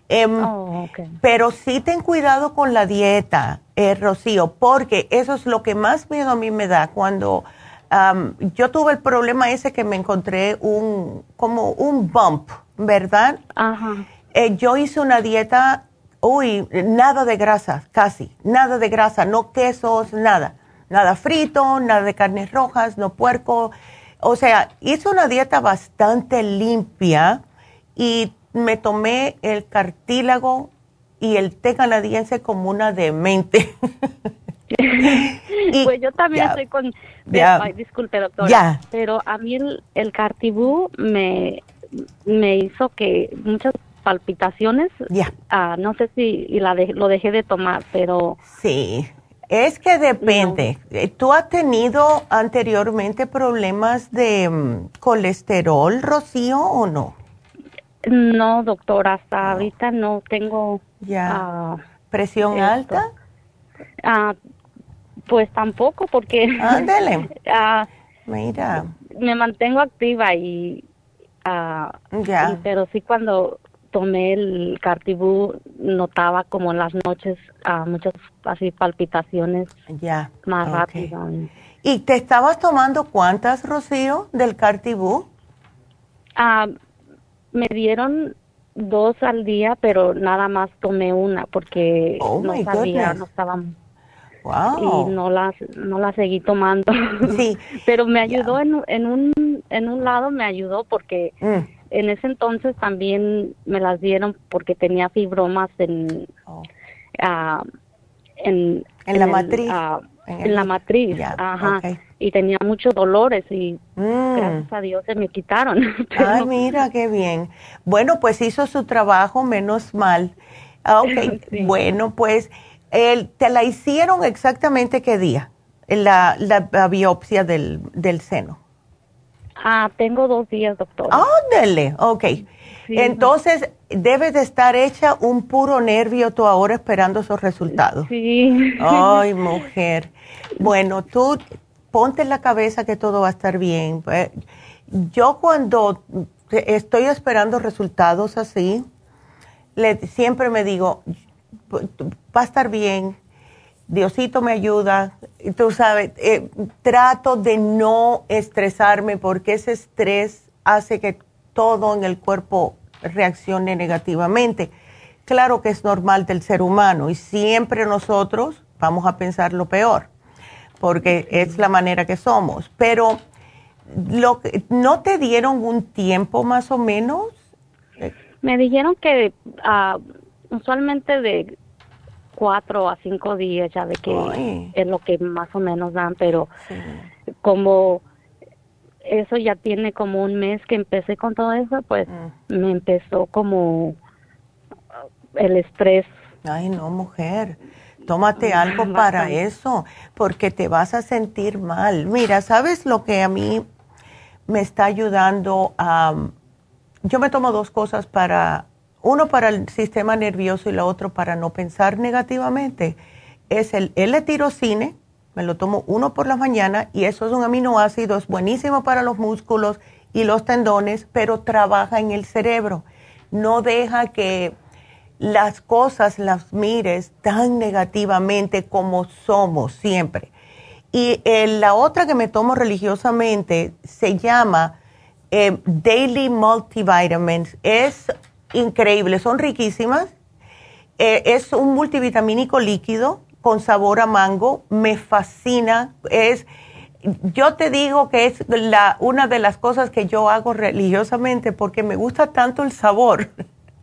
Em, oh, pero sí ten cuidado con la dieta, eh, Rocío, porque eso es lo que más miedo a mí me da cuando yo tuve el problema ese que me encontré un como un bump, ¿verdad? Ajá. Eh, yo hice una dieta, uy, nada de grasa, casi, nada de grasa, no quesos, nada, nada frito, nada de carnes rojas, no puerco. O sea, hice una dieta bastante limpia y me tomé el cartílago y el té canadiense como una demente. pues yo también estoy con... disculpe, doctora. Pero a mí el, el cartibú me, me hizo que muchas palpitaciones. Ya. Ah, no sé si la lo dejé de tomar, pero... Sí. Es que depende. Eh, ¿Tú has tenido anteriormente problemas de mm, colesterol, Rocío, o no? No, doctora, hasta ahorita no tengo. Ya. Ah, ¿Presión alta? Ah, pues tampoco, porque. Ándele. Ah, Mira. Me mantengo activa y. ya. pero sí, cuando tomé el cartibú, notaba como en las noches muchas así palpitaciones. Ya. Más rápido. ¿Y te estabas tomando cuántas, Rocío, del cartibú? Ah me dieron dos al día, pero nada más tomé una porque oh no sabía, no estaba wow. y no las no la seguí tomando. Sí. pero me ayudó en, en un en un lado me ayudó porque mm. En ese entonces también me las dieron porque tenía fibromas en oh. ah, en, en, la matriz. Ah, en, la matriz, ajá y tenía muchos dolores y mm. gracias a Dios se me quitaron. Ay, mira, qué bien. Bueno, pues hizo su trabajo, menos mal. Ah, ok, bueno, pues ¿te la hicieron exactamente qué día? La, la, biopsia del, del, seno. Ah, tengo dos días, doctor. Ándale, ok. Entonces, debes de estar hecha un puro nervio tú ahora esperando esos resultados. Sí. Ay, mujer. Bueno, tú ponte en la cabeza que todo va a estar bien. Pues, yo cuando estoy esperando resultados así, le, siempre me digo, va a estar bien, Diosito me ayuda, tú sabes, eh, trato de no estresarme porque ese estrés hace que todo en el cuerpo reaccione negativamente. Claro que es normal del ser humano y siempre nosotros vamos a pensar lo peor porque es la manera que somos, pero lo, ¿no te dieron un tiempo más o menos? Me dijeron que uh, usualmente de cuatro a cinco días, ya de que es lo que más o menos dan, pero como eso ya tiene como un mes que empecé con todo eso, pues mm. me empezó como el estrés. Ay, no, mujer. Tómate algo para eso, porque te vas a sentir mal. Mira, ¿sabes lo que a mí me está ayudando a... Yo me tomo dos cosas para uno para el sistema nervioso y la otro para no pensar negativamente, es el L-tirocine, me lo tomo uno por la mañana y eso es un aminoácido, es buenísimo para los músculos y los tendones, pero trabaja en el cerebro. No deja que las cosas las mires tan negativamente como somos siempre. Y eh, la otra que me tomo religiosamente se llama eh, Daily Multivitamins. Es increíble, son riquísimas. Eh, es un multivitamínico líquido con sabor a mango, me fascina. Es, yo te digo que es la, una de las cosas que yo hago religiosamente porque me gusta tanto el sabor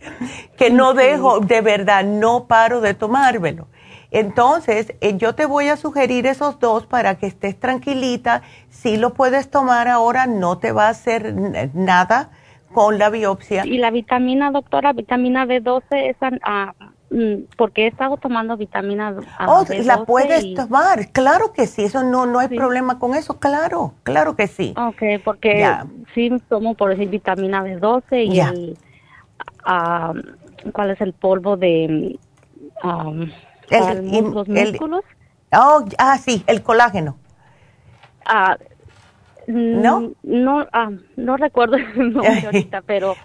que no dejo, de verdad, no paro de tomármelo. Entonces, eh, yo te voy a sugerir esos dos para que estés tranquilita. Si lo puedes tomar ahora, no te va a hacer nada con la biopsia. Y la vitamina, doctora, vitamina B12, esa, ah, mm, porque he estado tomando vitamina ah, oh, la puedes tomar, claro que sí, eso no no hay problema con eso, claro, claro que sí. Ok, porque sí tomo por decir vitamina B12 y el, ah, ¿cuál es el polvo de los músculos? oh, ah, sí, el colágeno. Ah, ¿No? Mm, no, ah, no recuerdo el nombre ahorita, pero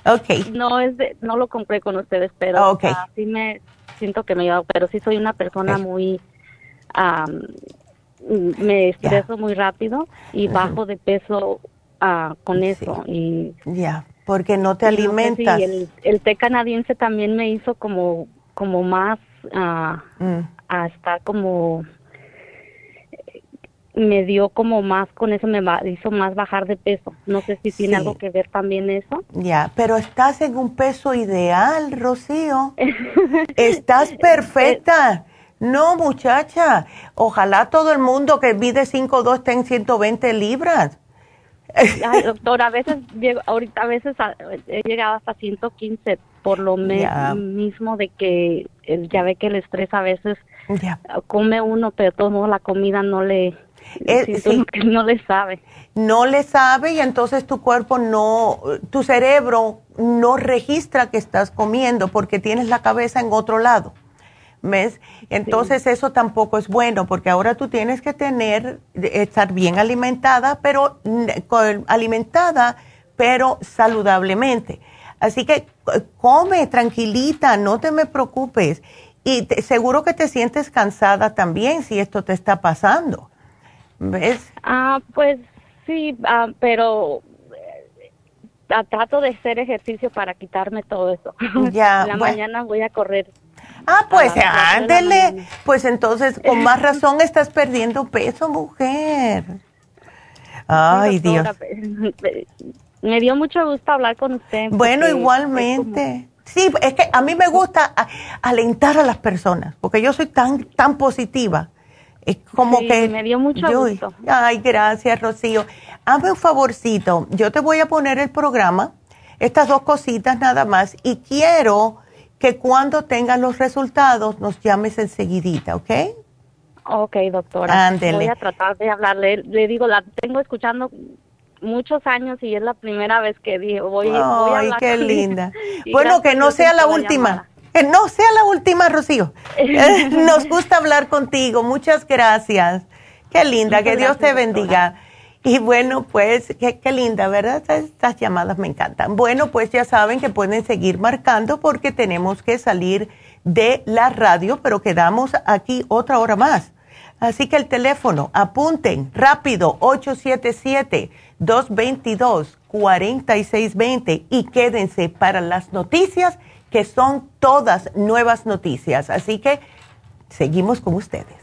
no es no lo compré con ustedes, pero sí me siento que me ayuda, pero sí soy una persona muy, me estreso muy rápido y bajo de peso uh, con eso. y Ya, porque no te alimentas. el, té canadiense también me hizo como, como más, uh, a estar como me dio como más, con eso me hizo más bajar de peso. No sé si tiene algo que ver también eso. Ya, pero estás en un peso ideal, Rocío. estás perfecta. No, muchacha. Ojalá todo el mundo que mide 5'2 esté en 120 libras. Ay, doctora, a veces, ahorita a veces he llegado hasta 115 por lo mismo de que ya ve que el estrés a veces come uno, pero todo la comida no le eh, no le sabe. No le sabe y entonces tu cuerpo no, tu cerebro no registra que estás comiendo porque tienes la cabeza en otro lado. ¿Ves? Entonces eso tampoco es bueno porque ahora tú tienes que tener, estar bien alimentada, pero alimentada, pero saludablemente. Así que come tranquilita, no te me preocupes. Y seguro que te sientes cansada también si esto te está pasando. ¿Ves? Ah, pues sí, ah, pero eh, trato de hacer ejercicio para quitarme todo eso. Ya. la mañana voy a correr. Ah, pues ándele. Pues entonces, con más razón estás perdiendo peso, mujer. Ay, Dios. Me dio mucho gusto hablar con usted. Bueno, igualmente. Sí, es que a mí me gusta alentar a las personas, porque yo soy tan, tan positiva es como que... Me dio mucho gusto. Ay, gracias, Rocío. Hazme un favorcito. Yo te voy a poner el programa, estas dos cositas nada más, y quiero que cuando tengas los resultados nos llames enseguidita, ¿ok? Ok, doctora. Ándele. Voy a tratar de hablarle. Le digo, la tengo escuchando muchos años y es la primera vez que digo, voy, voy a hablar. Ay, qué linda. bueno, que no sea la última. no sea la última, Rocío. Eh, nos gusta hablar contigo. Muchas gracias. Qué linda, que Dios te bendiga. Y bueno, pues, qué, qué, linda, ¿verdad? Estas llamadas me encantan. Bueno, pues ya saben que pueden seguir marcando porque tenemos que salir de la radio, pero quedamos aquí otra hora más. Así que el teléfono, apunten rápido, 877-222-4620 y quédense para las noticias que son todas nuevas noticias. Así que seguimos con ustedes.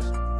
podcast.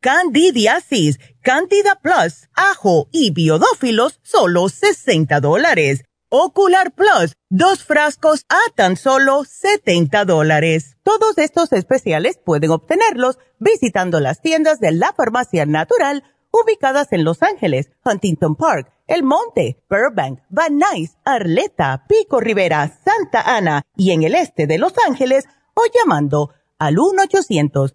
Candidiasis, Candida Plus, ajo y biodófilos, solo 60 dólares. Ocular Plus, dos frascos a tan solo 70 dólares. Todos estos especiales pueden obtenerlos visitando las tiendas de la farmacia natural ubicadas en Los Ángeles, Huntington Park, El Monte, Burbank, Van Nuys, Arleta, Pico Rivera, Santa Ana y en el este de Los Ángeles o llamando al 1 800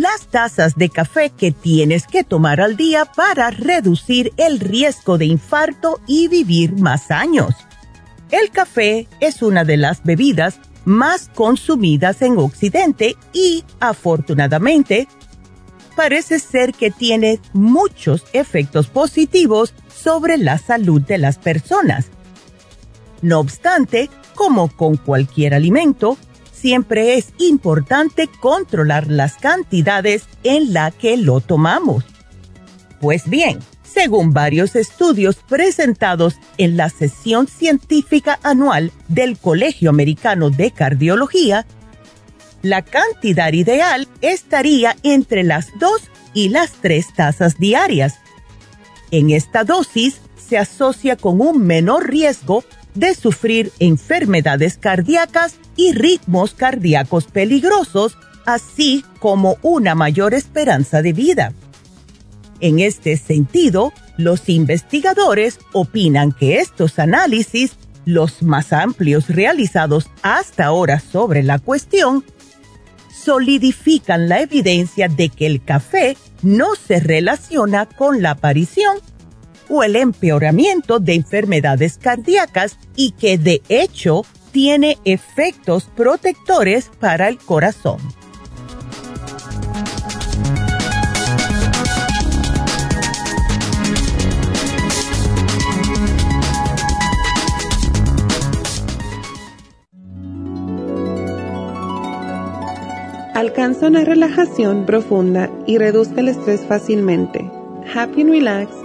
Las tazas de café que tienes que tomar al día para reducir el riesgo de infarto y vivir más años. El café es una de las bebidas más consumidas en Occidente y, afortunadamente, parece ser que tiene muchos efectos positivos sobre la salud de las personas. No obstante, como con cualquier alimento, siempre es importante controlar las cantidades en la que lo tomamos. Pues bien, según varios estudios presentados en la sesión científica anual del Colegio Americano de Cardiología, la cantidad ideal estaría entre las 2 y las 3 tazas diarias. En esta dosis se asocia con un menor riesgo de sufrir enfermedades cardíacas y ritmos cardíacos peligrosos, así como una mayor esperanza de vida. En este sentido, los investigadores opinan que estos análisis, los más amplios realizados hasta ahora sobre la cuestión, solidifican la evidencia de que el café no se relaciona con la aparición o el empeoramiento de enfermedades cardíacas y que de hecho tiene efectos protectores para el corazón. Alcanza una relajación profunda y reduzca el estrés fácilmente. Happy and Relax,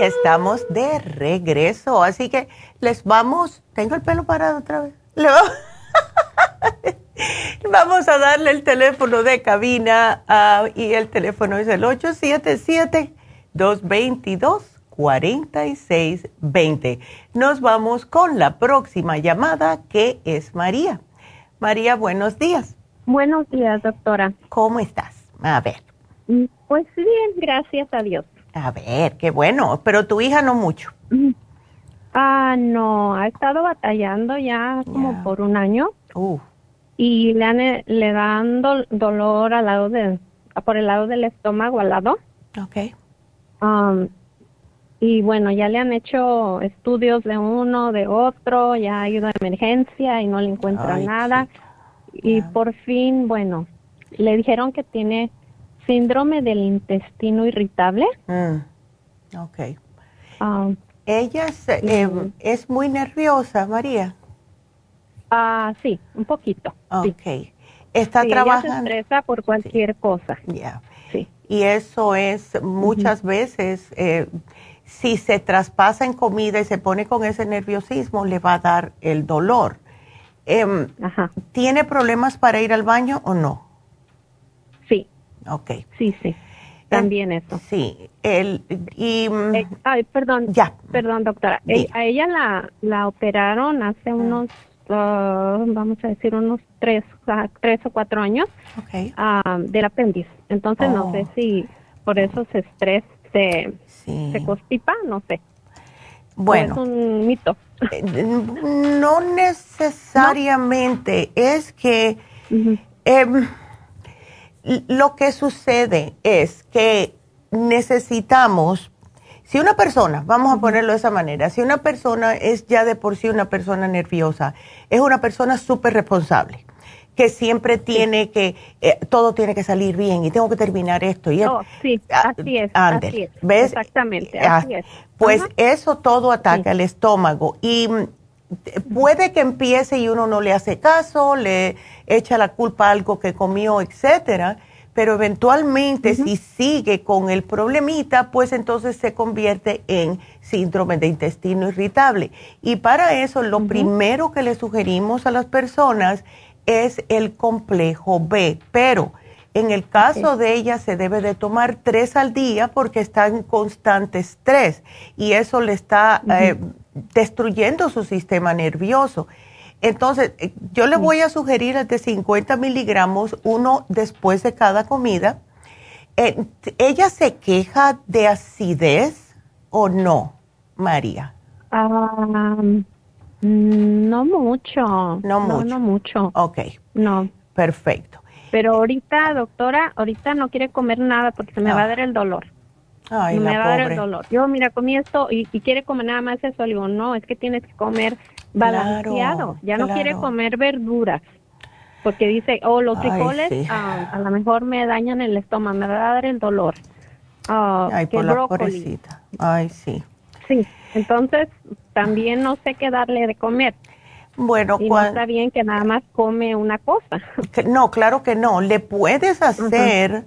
Estamos de regreso, así que les vamos, tengo el pelo parado otra vez. Vamos a darle el teléfono de cabina ah, y el teléfono es el 877-222-4620. Nos vamos con la próxima llamada que es María. María, buenos días. Buenos días, doctora. ¿Cómo estás? A ver. Mm, pues bien, gracias a Dios. A ver, qué bueno, pero tu hija no mucho. Ah, no, ha estado batallando ya como por un año. Uh. Y le, han, le dan dolor al lado de, por el lado del estómago al lado. Ok. Um, y bueno, ya le han hecho estudios de uno, de otro, ya ha ido a emergencia y no le encuentran nada. Y por fin, bueno, le dijeron que tiene síndrome del intestino irritable. Mm. Ok. Ah. Ella eh, es, muy nerviosa, María. Ah, sí, un poquito. Ok. Está trabajando. Ella se estresa por cualquier cosa. Ya. Sí. Y eso es muchas veces, eh, si se traspasa en comida y se pone con ese nerviosismo, le va a dar el dolor. Em, ¿Tiene problemas para ir al baño o no? Ok. Sí, sí. También eso. Sí. El, y, eh, ay, perdón. Ya. Perdón, doctora. Eh, a ella la, la operaron hace ah. unos, uh, vamos a decir, unos tres, tres o cuatro años okay. uh, del apéndice. Entonces, no sé oh. si por eso se estrés se, se constipa, no sé. Bueno. es un mito. Eh, no necesariamente. Es que lo que sucede es que necesitamos, si una persona, vamos a ponerlo de esa manera, si una persona es ya de por sí una persona nerviosa, es una persona súper responsable que siempre tiene que, eh, todo tiene que salir bien y tengo que terminar esto. Y oh, sí, ah, así es, así es. ¿Ves? Exactamente, ah, así es. Pues eso todo ataca el estómago y puede que empiece y uno no le hace caso, le echa la culpa a algo que comió, etcétera, pero eventualmente si sigue con el problemita, pues entonces se convierte en síndrome de intestino irritable. Y para eso lo primero que le sugerimos a las personas es el complejo B, pero en el caso de ella se debe de tomar tres al día porque está en constante estrés. Y eso le está eh, destruyendo su sistema nervioso. Entonces, eh, yo le voy a sugerir el de 50 miligramos, uno después de cada comida. Eh, ¿Ella se queja de acidez o no, María? no mucho. No mucho. No, mucho. Ok. No. Perfecto. Pero ahorita, doctora, ahorita no quiere comer nada porque se me va a ah. dar el dolor. Ay, me va a dar el dolor. Yo, mira, comí esto y, quiere comer nada más eso. Le digo, no, es que tienes que comer balanceado. ya no quiere comer verduras. porque dice, oh, los frijoles ah, a lo mejor me dañan el estómago, me va a dar el dolor. Uh, Ay, por la Ay, sí. Sí, entonces también no sé qué darle de comer. Bueno, y no está bien que nada más come una cosa. no, claro que no. Le puedes hacer,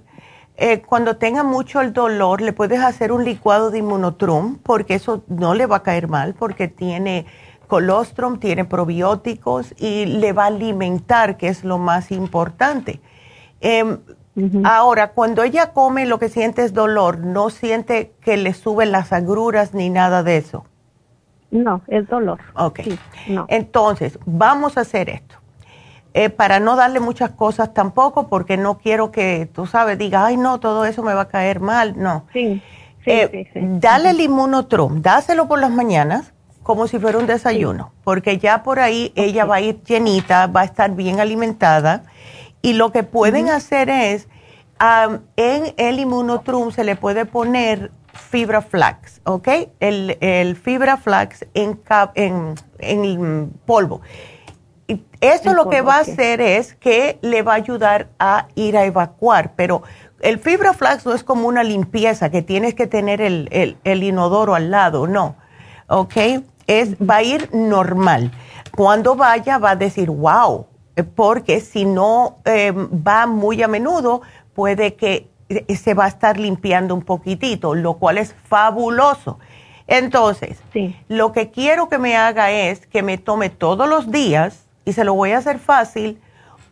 eh, cuando tenga mucho el dolor, le puedes hacer un licuado de inmunotrum, porque eso no le va a caer mal, porque tiene colostrum, tiene probióticos y le va a alimentar, que es lo más importante. Em, ahora, cuando ella come, lo que siente es dolor, no siente que le suben las agruras ni nada de eso. No, es dolor. Ok. Entonces, vamos a hacer esto. Eh, para no darle muchas cosas tampoco, porque no quiero que, tú sabes, diga, ay, no, todo eso me va a caer mal. No. Sí. Sí, eh, sí, Dale el inmunotrum, dáselo por las mañanas como si fuera un desayuno, porque ya por ahí ella va a ir llenita, va a estar bien alimentada. Y lo que pueden hacer es, en el inmunotrum se le puede poner fibra flax, ¿ok? El, el fibra flax en, en, en polvo. Y eso lo que va a hacer es que le va a ayudar a ir a evacuar, pero el fibra flax no es como una limpieza que tienes que tener el, el, el inodoro al lado, no, ¿ok? Es, va a ir normal. Cuando vaya va a decir, wow, porque si no eh, va muy a menudo, puede que se va a estar limpiando un poquitito, lo cual es fabuloso. Entonces, lo que quiero que me haga es que me tome todos los días, y se lo voy a hacer fácil,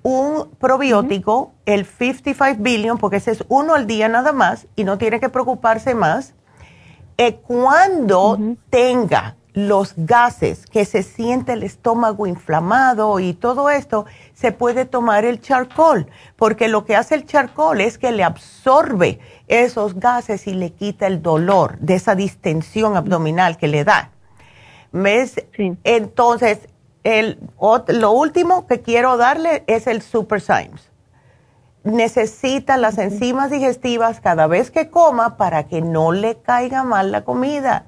un probiótico, el 55 billion, porque ese es uno al día nada más y no tiene que preocuparse más. Eh, cuando tenga los gases, que se siente el estómago inflamado y todo esto, se puede tomar el charcoal, porque lo que hace el charcoal es que le absorbe esos gases y le quita el dolor de esa distensión abdominal que le da. ¿Ves? Entonces, el, lo último que quiero darle es el Super Symes. Necesita las enzimas digestivas cada vez que coma para que no le caiga mal la comida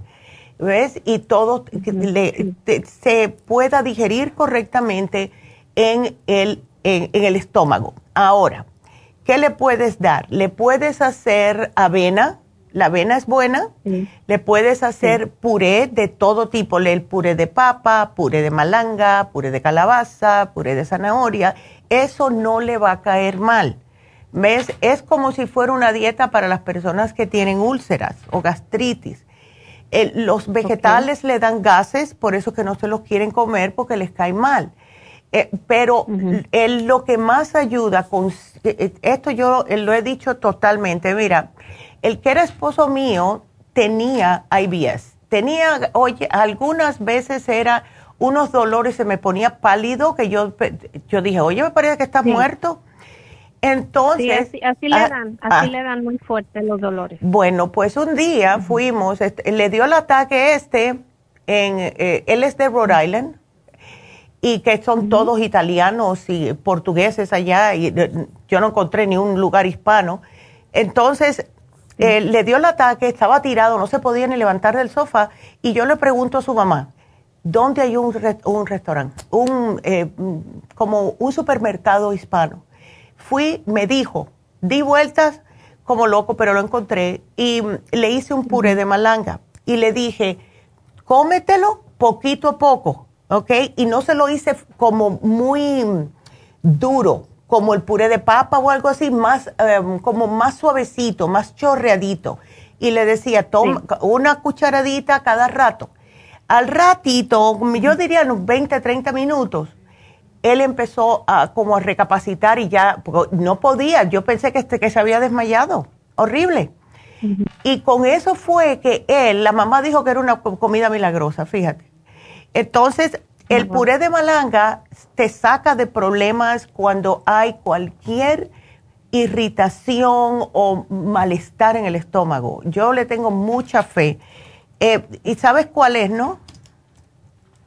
¿ves? Y todo se pueda digerir correctamente en el, en, el estómago. Ahora, ¿qué le puedes dar? Le puedes hacer avena, la avena es buena, le puedes hacer puré de todo tipo, el puré de papa, puré de malanga, puré de calabaza, puré de zanahoria, eso no le va a caer mal. ¿Ves? Es como si fuera una dieta para las personas que tienen úlceras o gastritis los vegetales le dan gases, por eso que no se los quieren comer porque les cae mal. Eh, pero lo que más ayuda con eh, eh, esto yo lo he dicho totalmente, mira, el que era esposo mío tenía IBS, tenía, oye, algunas veces era unos dolores, se me ponía pálido, que yo, yo dije, oye, me parece que estás muerto. Entonces, así, le ah, dan, así ah. le dan muy fuerte los dolores. Bueno, pues un día fuimos, este, le dio el ataque este, en, eh, él es de Rhode Island, y que son todos italianos y portugueses allá, y yo no encontré ni un lugar hispano. Entonces, eh, le dio el ataque, estaba tirado, no se podía ni levantar del sofá, y yo le pregunto a su mamá, ¿dónde hay un, un restaurante? Un, eh, como un supermercado hispano fui, me dijo, di vueltas como loco, pero lo encontré y le hice un puré de malanga y le dije, cómetelo poquito a poco, ¿ok? Y no se lo hice como muy duro, como el puré de papa o algo así, más, em, como más suavecito, más chorreadito. Y le decía, toma una cucharadita cada rato. Al ratito, yo diría unos 20, 30 minutos, él empezó a como a recapacitar y ya no podía. Yo pensé que, este, que se había desmayado. Horrible. Y con eso fue que él, la mamá dijo que era una comida milagrosa, fíjate. Entonces, el puré de malanga te saca de problemas cuando hay cualquier irritación o malestar en el estómago. Yo le tengo mucha fe. Eh, ¿Y sabes cuál es, no?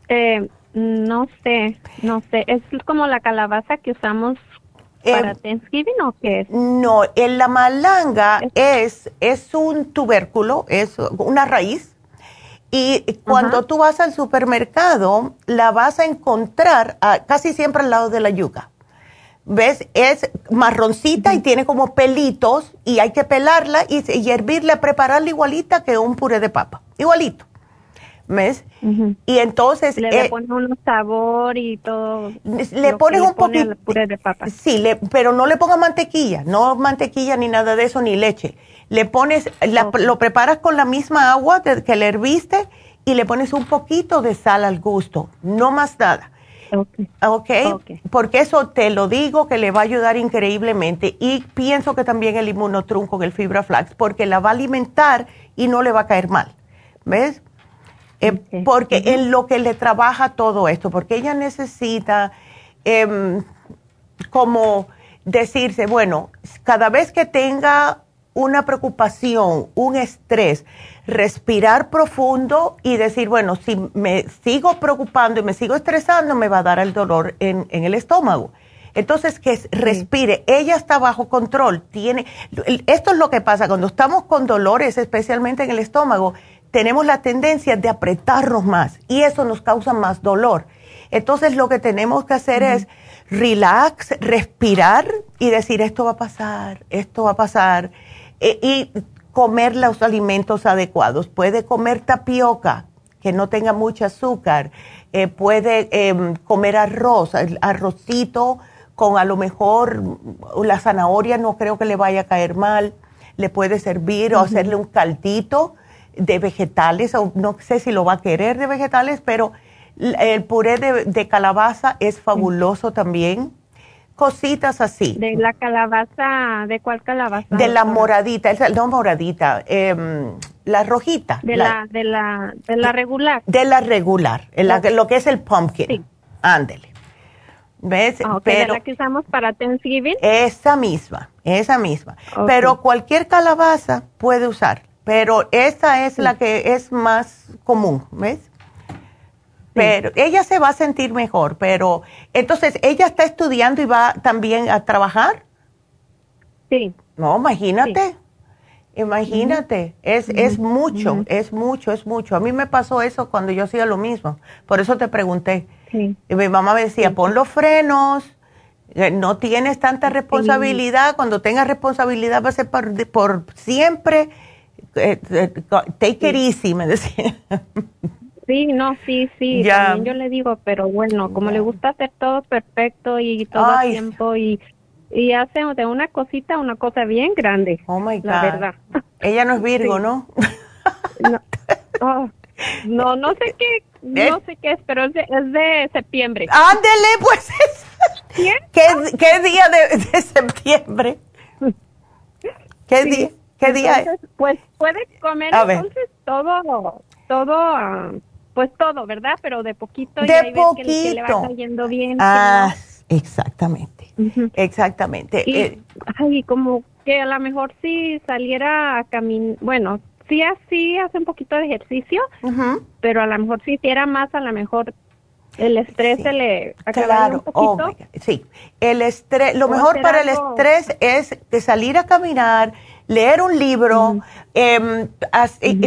Eh, no sé, no sé. ¿Es como la calabaza que usamos para eh, Thanksgiving o qué es? No, en la malanga es, es un tubérculo, es una raíz. Y cuando tú vas al supermercado, la vas a encontrar casi siempre al lado de la yuca. ¿Ves? Es marroncita y tiene como pelitos y hay que pelarla y, y hervirla, prepararla igualita que un puré de papa. Igualito. ¿Ves? Y entonces... Le, eh, pones un sabor y todo. Le pones un poquito... puré de papa. Sí, le, pero no le pongas mantequilla, no mantequilla ni nada de eso, ni leche. Le pones, la, lo preparas con la misma agua que le herviste y le pones un poquito de sal al gusto, no más nada. Okay. ok. Porque eso te lo digo que le va a ayudar increíblemente. Y pienso que también el inmunotrum con el fibra flax, porque la va a alimentar y no le va a caer mal. ¿Ves? Eh, porque en lo que le trabaja todo esto, porque ella necesita em, como decirse, bueno, cada vez que tenga una preocupación, un estrés, respirar profundo y decir, bueno, si me sigo preocupando y me sigo estresando, me va a dar el dolor en, el estómago. Entonces, que respire. Ella está bajo control. Tiene, esto es lo que pasa cuando estamos con dolores, especialmente en el estómago, tenemos la tendencia de apretarnos más y eso nos causa más dolor. Entonces, lo que tenemos que hacer es relax, respirar y decir, esto va a pasar, esto va a pasar. E, y comer los alimentos adecuados. Puede comer tapioca, que no tenga mucho azúcar. Eh, puede em, comer arroz, arrocito con a lo mejor la zanahoria no creo que le vaya a caer mal. Le puede servir o hacerle un caldito de vegetales, o no sé si lo va a querer de vegetales, pero el puré de, calabaza es fabuloso también cositas así. ¿De la calabaza? ¿De cuál calabaza? De la moradita, no moradita, em, la rojita. De la, de la, de la regular. De la regular, lo que es el pumpkin. Sí. Ándele. ¿Ves? Ah, Pero, ¿La que usamos para Thanksgiving? Esa misma, esa misma. Pero cualquier calabaza puede usar. Pero esa es la que es más común, ¿ves? Pero ella se va a sentir mejor, pero entonces ella está estudiando y va también a trabajar. Sí. No, imagínate. Imagínate, es, es mucho, es mucho, es mucho. A mí me pasó eso cuando yo hacía lo mismo. Por eso te pregunté. Sí. Y mi mamá me decía, pon los frenos, eh, no tienes tanta responsabilidad. Cuando tengas responsabilidad va a ser por, por siempre. Eh, eh, take it easy, me decía. Sí, no, sí, sí, también yo le digo, pero bueno, como le gusta hacer todo perfecto y todo el tiempo y, y hace de una cosita una cosa bien grande. Oh my God. La verdad. Ella no es Virgo, ¿no? Oh, no, no, sé qué, no sé qué es, pero es de, es de septiembre. Ándele, pues. ¿Qué? ¿Qué, día de, septiembre? ¿Qué día? ¿Qué día? Pues puede comer entonces todo, todo. Ah, pues todo, ¿verdad? Pero de poquito de y poquito. Que, le va cayendo bien. Ah, exactamente, exactamente. Y, eh, ay, como que a lo mejor si saliera a caminar, bueno, sí así hace un poquito de ejercicio, pero a lo mejor si hiciera más, a lo mejor el estrés se le acabaría un oh poquito. sí, el estrés, lo mejor para el estrés es de salir a caminar, leer un libro, em,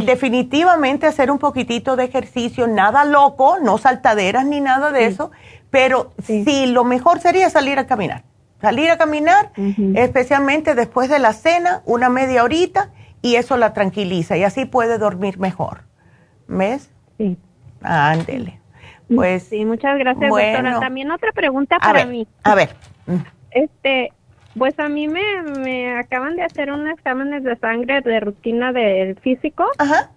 definitivamente hacer un poquitito de ejercicio, nada loco, no saltaderas ni nada de eso, pero sí. lo mejor sería salir a caminar. Salir a caminar, especialmente después de la cena, una media horita, y eso la tranquiliza y así puede dormir mejor. ¿Ves? Sí. Ándele. Pues, sí, muchas gracias, doctora. También otra pregunta para mí. A ver. Este, pues a mí me, me acaban de hacer unos exámenes de sangre de rutina del físico. Ajá.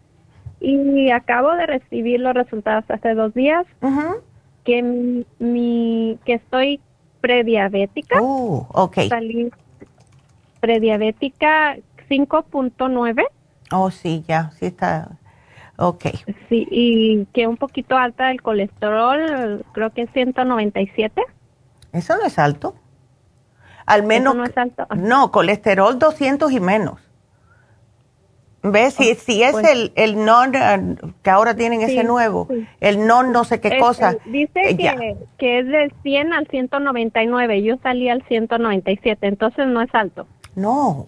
Y acabo de recibir los resultados hace dos días. Ajá. Que mi, que estoy prediabética. Oh, ok. Salí prediabética 5.9. Oh, sí, ya, sí está. Ok. Sí, y que un poquito alta el colesterol, creo que es 197. Eso no es alto. Al menos. no es alto. No, colesterol 200 y menos. ¿Ves? Si, si es pues el, el non, eh, que ahora tienen ese nuevo, el non no sé qué cosa. dice eh, que, que, es del 100 al 199, yo salí al 197, entonces no es alto. No,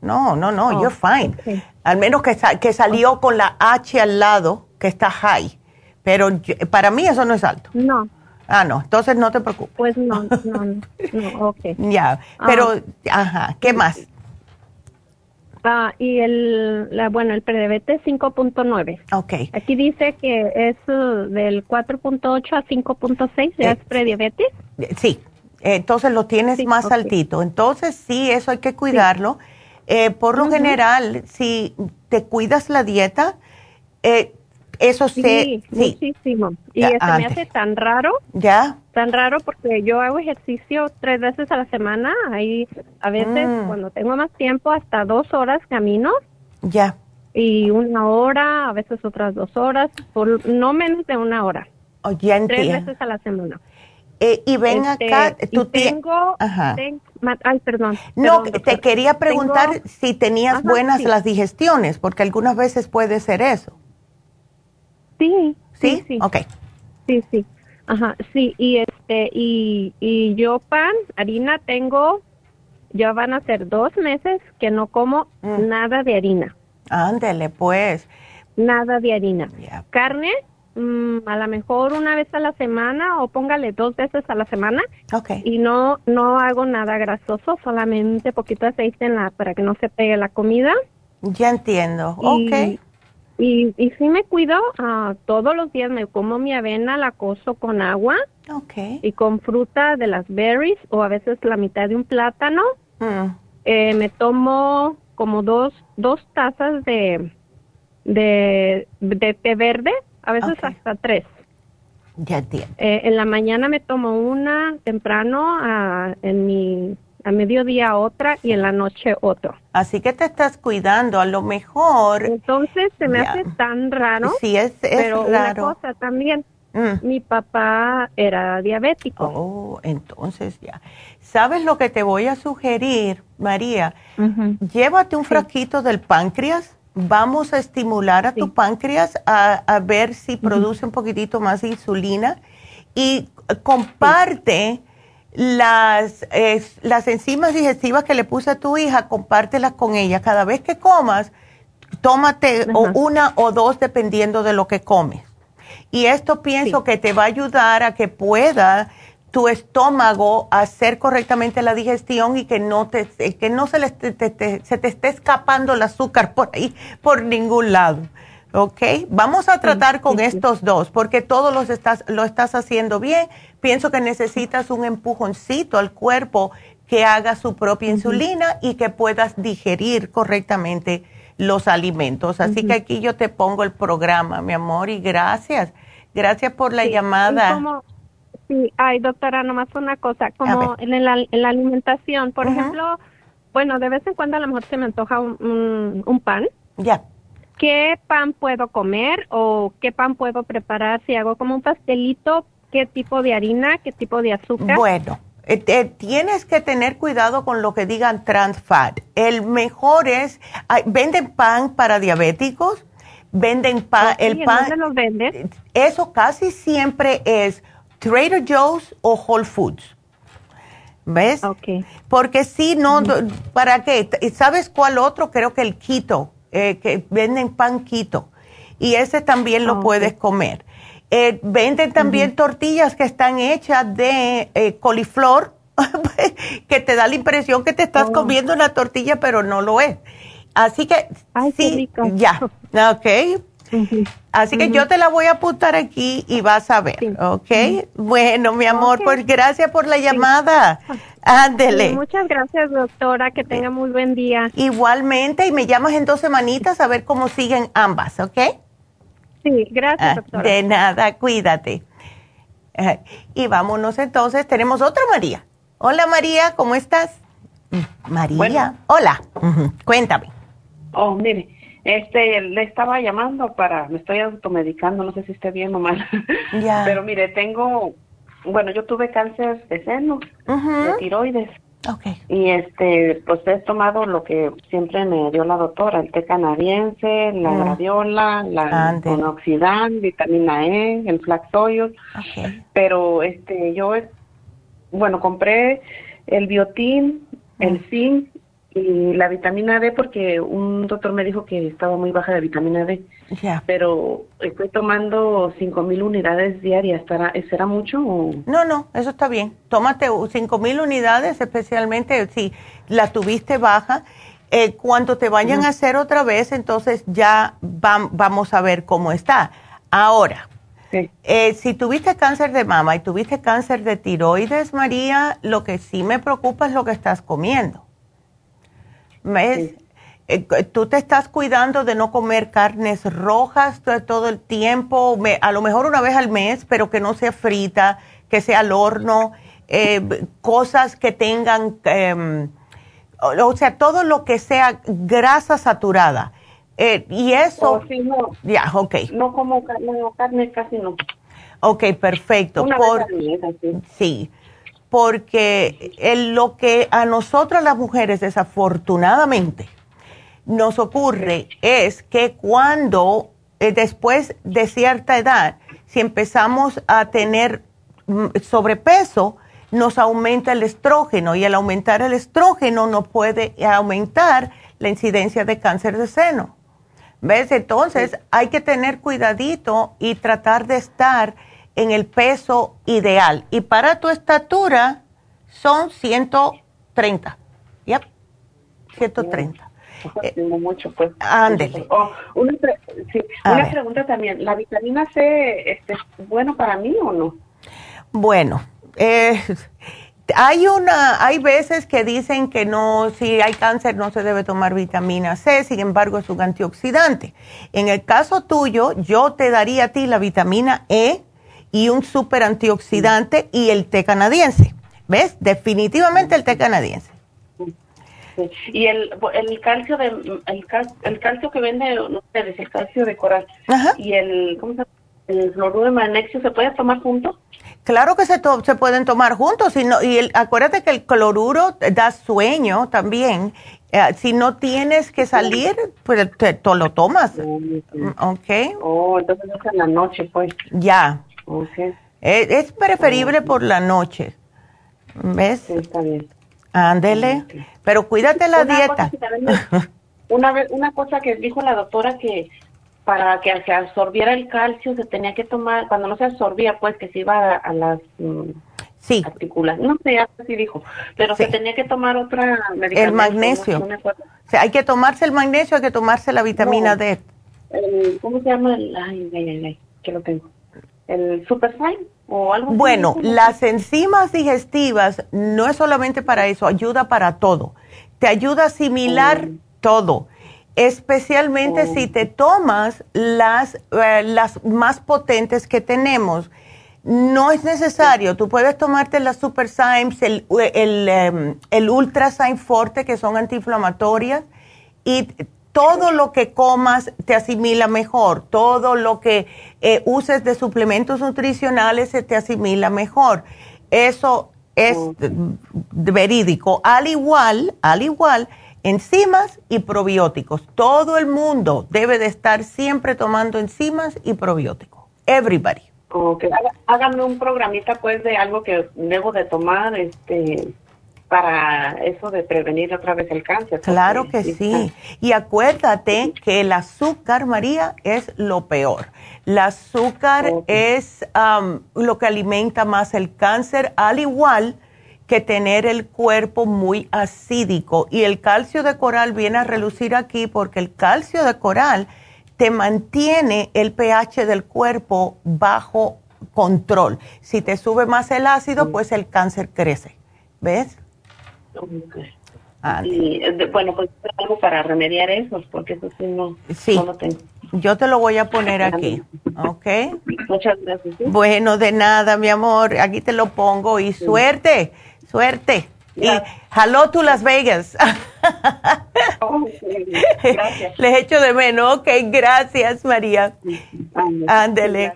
no, no, no, you're fine. Al menos que, que salió con la H al lado, que está high. Pero para mí eso no es alto. No. Ah, no, entonces no te preocupes. Pues no, no, no, ok. ya, pero, ah. ajá, ¿qué más? Ah, y el, la, bueno, el prediabetes 5.9. Ok. Aquí dice que es uh, del 4.8 a 5.6, ¿ya es prediabetes? Sí, entonces lo tienes más altito. Entonces sí, eso hay que cuidarlo. Eh, por lo general, si te cuidas la dieta, eh, eso sí, muchísimo. Y se me hace tan raro. Ya. Tan raro porque yo hago ejercicio tres veces a la semana. Ahí a veces Mm. cuando tengo más tiempo hasta dos horas camino. Ya. Y una hora, a veces otras dos horas, por no menos de una hora. Oh, ya Tres entiendo. veces a la semana. Eh, y ven Este, acá, tú tengo, Ajá. ten- ay, perdón. No, perdón, te quería preguntar Tengo- si tenías Ajá, buenas sí. las digestiones, porque algunas veces puede ser eso. Sí, ¿Sí? sí, sí. Ok. Sí, sí. Ajá, sí, y este, y, y yo pan, harina tengo, ya van a ser dos meses que no como Mm. nada de harina, Ándele, pues. nada de harina. Carne, mm, a lo mejor una vez a la semana o póngale dos veces a la semana Ok. y no, no hago nada grasoso, solamente poquito aceite en la, para que no se pegue la comida. Ya entiendo. Y- Ok. Y, y sí me cuido, ah, todos los días me como mi avena, la cozo con agua. Ok. y con fruta de las berries o a veces la mitad de un plátano. Mm, Eh, me tomo como dos, dos tazas de, de, de té verde, a veces hasta tres. ya entiendo. Eh, en la mañana me tomo una temprano, a, en mi, a mediodía otra y en la noche otro. Así que te estás cuidando. A lo mejor, Entonces se me hace tan raro, sí es, es pero una cosa también, Mm. mi papá era diabético. Oh, entonces ya. ¿Sabes lo que te voy a sugerir, María? Llévate un frasquito del páncreas. Vamos a estimular a tu páncreas a, a ver si produce un poquitito más de insulina y comparte las, eh, las enzimas digestivas que le puse a tu hija, compártelas con ella. Cada vez que comas, tómate o una o dos dependiendo de lo que comes. Y esto pienso Sí. que te va a ayudar a que pueda tu estómago hacer correctamente la digestión y que no te que no se, le esté- te- te- se te esté escapando el azúcar por ahí por ningún lado. ¿Ok? Vamos a tratar con estos dos porque todos los estás, lo estás haciendo bien. Pienso que necesitas un empujoncito al cuerpo que haga su propia insulina y que puedas digerir correctamente los alimentos. Así que aquí yo te pongo el programa, mi amor, y gracias. Gracias por la Sí, llamada. como- sí, ay, doctora, nomás una cosa, como en la, en la alimentación, por ejemplo, bueno, de vez en cuando a lo mejor se me antoja un, un, un pan. Ya. ¿Qué pan puedo comer o qué pan puedo preparar? Si hago como un pastelito, ¿qué tipo de harina, qué tipo de azúcar? Bueno, eh, tienes que tener cuidado con lo que digan trans fat. El mejor es, venden pan para diabéticos, venden pan, el ¿en pan, dónde los vendes? eso casi siempre es Trader Joe's o Whole Foods. ¿Ves? Ok. Porque si no, ¿para qué? ¿Y ¿Sabes cuál otro? Creo que el keto, eh, que venden pan keto. Y ese también lo Ah, puedes comer. Eh, venden también tortillas que están hechas de eh, coliflor, que te da la impresión que te estás Oh. comiendo una tortilla, pero no lo es. Así que, Ay, sí, ya, ok. Así que yo te la voy a apuntar aquí y vas a ver, Sí. ¿ok? Bueno, mi amor, pues gracias por la llamada. Ándele. Sí, muchas gracias, doctora, que tenga muy buen día. Igualmente, y me llamas en dos semanitas a ver cómo siguen ambas, ¿ok? Sí, gracias, Ah, doctora. de nada, cuídate. Eh, y vámonos entonces, tenemos otra María. Hola María, ¿cómo estás? Mm, María, Bueno. hola, cuéntame. Oh, mire, este, le estaba llamando para, me estoy automedicando, no sé si esté bien o mal. Ya. Pero mire, tengo, bueno, yo tuve cáncer de seno, de tiroides, y este, pues he tomado lo que siempre me dio la doctora, el té canadiense, la Mm. graviola, la monoxidán, vitamina E, el flax oil, ok. pero este, yo, bueno, compré el biotín, el zinc y la vitamina D porque un doctor me dijo que estaba muy baja de vitamina D. Ya. Pero estoy tomando cinco mil unidades diarias. ¿Estará, ¿Será mucho o...? No, no, eso está bien. Tómate cinco mil unidades, especialmente si la tuviste baja. Eh, cuando te vayan a hacer otra vez, entonces ya vamos a ver cómo está. Ahora, eh, si tuviste cáncer de mama y tuviste cáncer de tiroides, María, lo que sí me preocupa es lo que estás comiendo. ¿Ves? Eh, tú te estás cuidando de no comer carnes rojas todo el tiempo, a lo mejor una vez al mes, pero que no sea frita, que sea al horno, eh, cosas que tengan, em, o, sea, todo lo que sea grasa saturada. Eh, y eso... Oh, no. Ya, ok. No como carne, casi no. Ok, perfecto. Por, sí porque lo que a nosotras las mujeres desafortunadamente nos ocurre es que cuando eh, después de cierta edad, si empezamos a tener mm, sobrepeso, nos aumenta el estrógeno y al aumentar el estrógeno no puede aumentar la incidencia de cáncer de seno. ¿Ves? Entonces hay que tener cuidadito y tratar de estar en el peso ideal. Y para tu estatura son 130. Yep, 130. Eh, tengo mucho, pues. Ándele. Oh, una, pregunta también. ¿La vitamina C este, es bueno para mí o no? Bueno, eh, hay una, hay veces que dicen que no, si hay cáncer no se debe tomar vitamina C, sin embargo es un antioxidante. En el caso tuyo, yo te daría a ti la vitamina E y un super antioxidante y el té canadiense. ¿Ves? Definitivamente el té canadiense. Y el, el calcio de el, el calcio que vende ustedes, el calcio de coral y el ¿cómo se llama? el fluoruro de magnesio se puede tomar juntos? Claro que se, se pueden tomar juntos y, y el, acuérdate que el cloruro da sueño también. Eh, si no tienes que salir, pues te, lo tomas. ¿Ok? Oh, entonces es en la noche, pues. Ya. Okay. Es, es preferible por la noche. ¿Ves? Sí, está bien. Ándele. Pero cuídate la dieta. una, una cosa que dijo la doctora que para que se absorbiera el calcio se tenía que tomar, cuando no se absorbía, pues que se iba a, las mm, sí. No sé, así dijo, pero se tenía que tomar otra medicamento. El magnesio. o sea, hay que tomarse el magnesio, hay que tomarse la vitamina D. ¿Cómo se llama? El, ay, ay, ay, ay, que lo tengo. ¿El Superfine o algo Bueno, las enzimas digestivas no es solamente para eso, ayuda para todo. Te ayuda a asimilar oh. todo, especialmente oh. si te tomas las, eh, las más potentes que tenemos. No es necesario, tú puedes tomarte las Super Symes, el, el, em, el Ultra Forte, que son antiinflamatorias, y todo lo que comas te asimila mejor, todo lo que eh, uses de suplementos nutricionales se te asimila mejor. Eso es verídico. Al igual, al igual, enzimas y probióticos. Todo el mundo debe de estar siempre tomando enzimas y probióticos. Everybody. Okay. Háganme un programita pues de algo que debo de tomar, este para eso de prevenir otra vez el cáncer. Claro que sí. Y acuérdate que el azúcar, María, es lo peor. El azúcar es lo que alimenta más el cáncer, al igual que tener el cuerpo muy acídico. Y el calcio de coral viene a relucir aquí porque el calcio de coral te mantiene el pH del cuerpo bajo control. Si te sube más el ácido, pues el cáncer crece. ¿Ves? Y bueno, pues algo para remediar eso, porque eso sí no, lo tengo. Yo te lo voy a poner aquí, ¿ok? Muchas gracias. Bueno, de nada, mi amor, aquí te lo pongo y suerte, suerte. Y hello to Las Vegas. Oh, gracias. Les echo de menos, ok, gracias María. Ándele.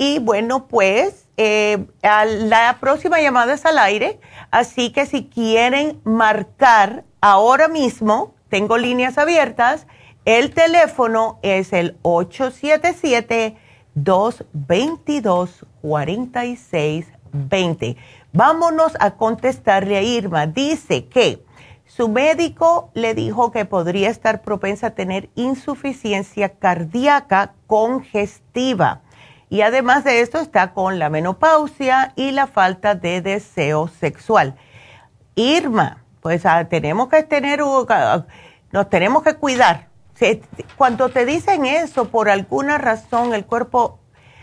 Y bueno, pues eh, la próxima llamada es al aire, así que si quieren marcar ahora mismo, tengo líneas abiertas, el teléfono es el 877-222-4620. Vámonos a contestarle a Irma. Dice que Su médico le dijo que podría estar propensa a tener insuficiencia cardíaca congestiva. Y además de esto está con la menopausia y la falta de deseo sexual. Irma, pues ah, tenemos que tener, nos tenemos que cuidar. Cuando te dicen eso, por alguna razón el cuerpo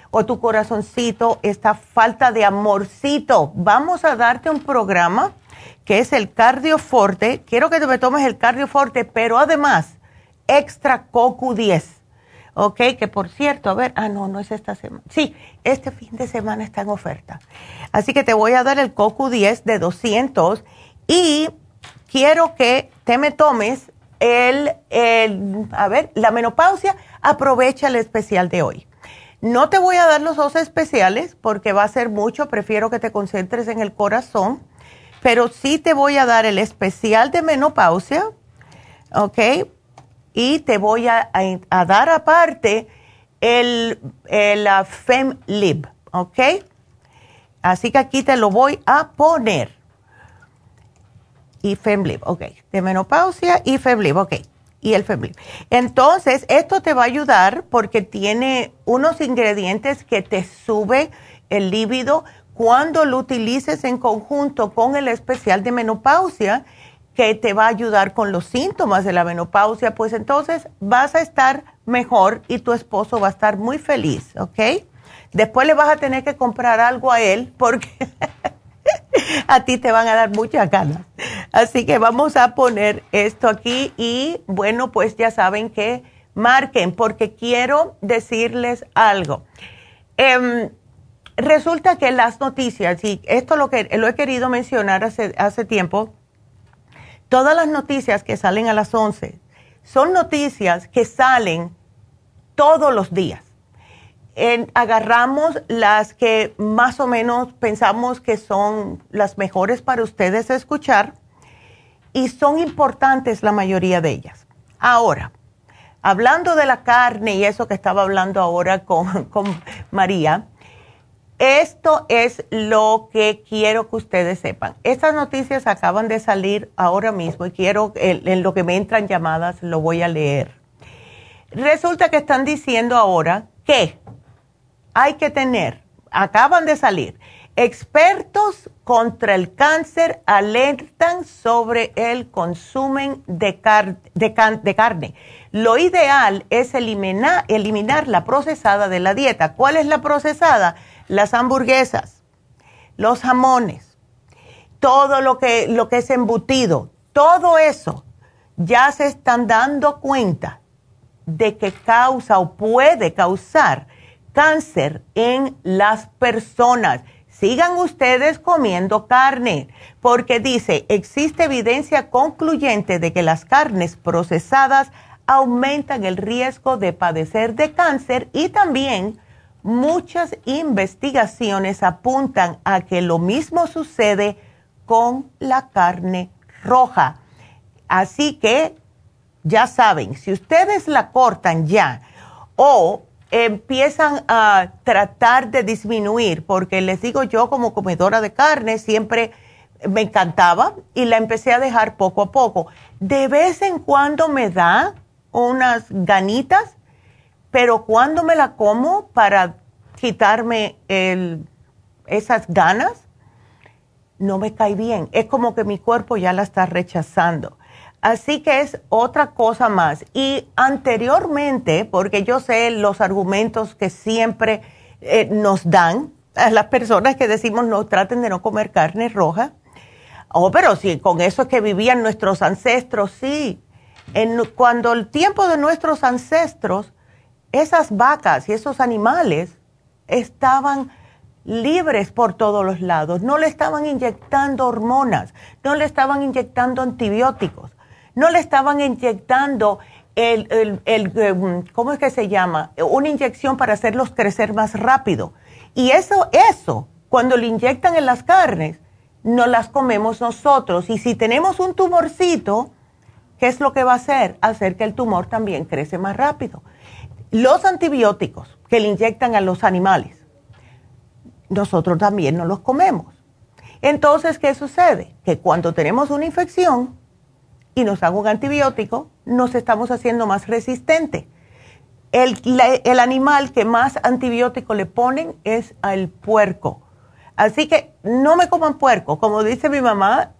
o tu corazoncito está falta de amorcito, vamos a darte un programa que es el cardioforte. Quiero que te me tomes el cardioforte, pero además, extra CoQ10. ¿Ok? Que por cierto, a ver, ah, no, no es esta semana. Sí, este fin de semana está en oferta. Así que te voy a dar el CoQ10 de 200 y quiero que te me tomes el, el, a ver, la menopausia. Aprovecha el especial de hoy. No te voy a dar los dos especiales porque va a ser mucho. Prefiero que te concentres en el corazón pero sí te voy a dar el especial de menopausia, ¿ok? Y te voy a, dar aparte el, el FemLib, ¿ok? Así que aquí te lo voy a poner. Y FemLib, ok. De menopausia y FemLib, ok. Y el FemLib. Entonces, esto te va a ayudar porque tiene unos ingredientes que te sube el líbido cuando lo utilices en conjunto con el especial de menopausia, que te va a ayudar con los síntomas de la menopausia, pues entonces vas a estar mejor y tu esposo va a estar muy feliz, ¿ok? Después le vas a tener que comprar algo a él porque a ti te van a dar muchas ganas. Así que vamos a poner esto aquí y bueno, pues ya saben que marquen porque quiero decirles algo. Em, Resulta que las noticias, y esto lo que lo he querido mencionar hace, hace tiempo, todas las noticias que salen a las 11 son noticias que salen todos los días. agarramos las que más o menos pensamos que son las mejores para ustedes escuchar y son importantes la mayoría de ellas. Ahora, hablando de la carne y eso que estaba hablando ahora con, con María, esto es lo que quiero que ustedes sepan. Estas noticias acaban de salir ahora mismo y quiero, en lo que me entran llamadas, lo voy a leer. Resulta que están diciendo ahora que hay que tener, acaban de salir, expertos contra el cáncer alertan sobre el consumo de, carne. Lo ideal es eliminar la procesada de la dieta. ¿Cuál es la procesada? Las hamburguesas, los jamones, todo lo que, lo que es embutido, todo eso, ya se están dando cuenta de que causa o puede causar cáncer en las personas. Sigan ustedes comiendo carne, porque dice, existe evidencia concluyente de que las carnes procesadas aumentan el riesgo de padecer de cáncer y también muchas investigaciones apuntan a que lo mismo sucede con la carne roja. Así que ya saben, si ustedes la cortan ya o empiezan a tratar de disminuir, porque les digo yo como comedora de carne siempre me encantaba y la empecé a dejar poco a poco. De vez en cuando me da unas ganitas pero cuando me la como para quitarme esas ganas, no me cae bien. Es como que mi cuerpo ya la está rechazando. Así que es otra cosa más. Y anteriormente, porque yo sé los argumentos que siempre eh, nos dan a las personas que decimos no traten de no comer carne roja. Oh, pero sí, con eso es que vivían nuestros ancestros, sí. En, cuando el tiempo de nuestros ancestros esas vacas y esos animales estaban libres por todos los lados, no le estaban inyectando hormonas, no le estaban inyectando antibióticos, no le estaban inyectando el, el, el, em, ¿cómo es que se llama? Una inyección para hacerlos crecer más rápido. Y eso, eso, cuando le inyectan en las carnes, no las comemos nosotros. Y si tenemos un tumorcito, ¿qué es lo que va a hacer? Hacer que el tumor también crece más rápido. Los antibióticos que le inyectan a los animales, nosotros también no los comemos. Entonces, ¿qué sucede? Que cuando tenemos una infección, y nos dan un antibiótico, nos estamos haciendo más resistente. El, el animal que más antibiótico le ponen es al puerco. Así que no me coman puerco. Como dice mi mamá,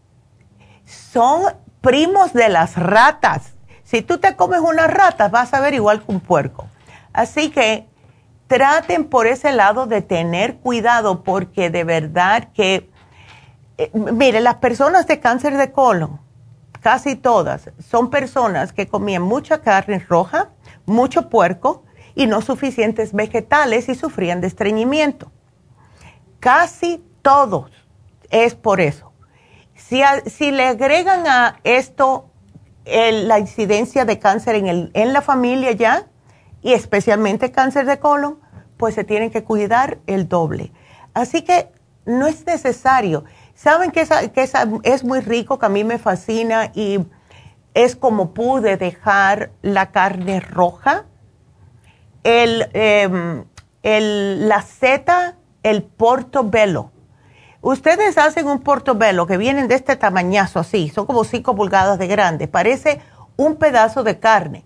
son primos de las ratas. Si tú te comes unas ratas, vas a ver igual que un puerco. Así que traten por ese lado de tener cuidado porque de verdad que, eh, mire, las personas de cáncer de colon, casi todas, son personas que comían mucha carne roja, mucho puerco y no suficientes vegetales y sufrían de estreñimiento. Casi todos es por eso. Si, si le agregan a esto la incidencia de cáncer en, el, en la familia ya, y especialmente cáncer de colon, pues se tienen que cuidar el doble. Así que no es necesario. Saben que, que es muy rico, que a mí me fascina y es como pude dejar la carne roja, el, em, el, la seta, el portobello. Ustedes hacen un portobello que vienen de este tamañazo así, son como 5 pulgadas de grande, parece un pedazo de carne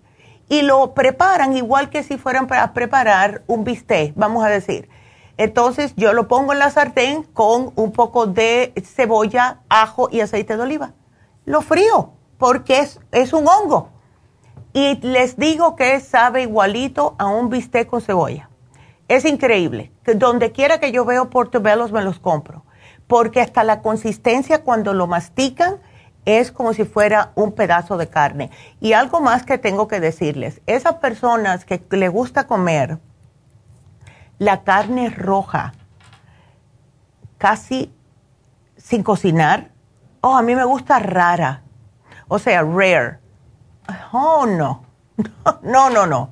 y lo preparan igual que si fueran para preparar un bistec, vamos a decir. Entonces yo lo pongo en la sartén con un poco de cebolla, ajo y aceite de oliva. Lo frío porque es, es un hongo. Y les digo que sabe igualito a un bistec con cebolla. Es increíble. Donde quiera que yo veo portobellos me los compro. Porque hasta la consistencia cuando lo mastican es como si fuera un pedazo de carne. Y algo más que tengo que decirles, esas personas que le gusta comer la carne roja casi sin cocinar, oh, a mí me gusta rara, o sea, rare. Oh, no, no, no, no.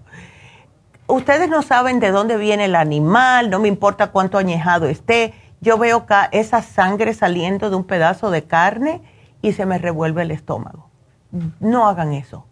Ustedes no saben de dónde viene el animal, no me importa cuánto añejado esté. Yo veo esa sangre saliendo de un pedazo de carne y se me revuelve el estómago. No hagan eso,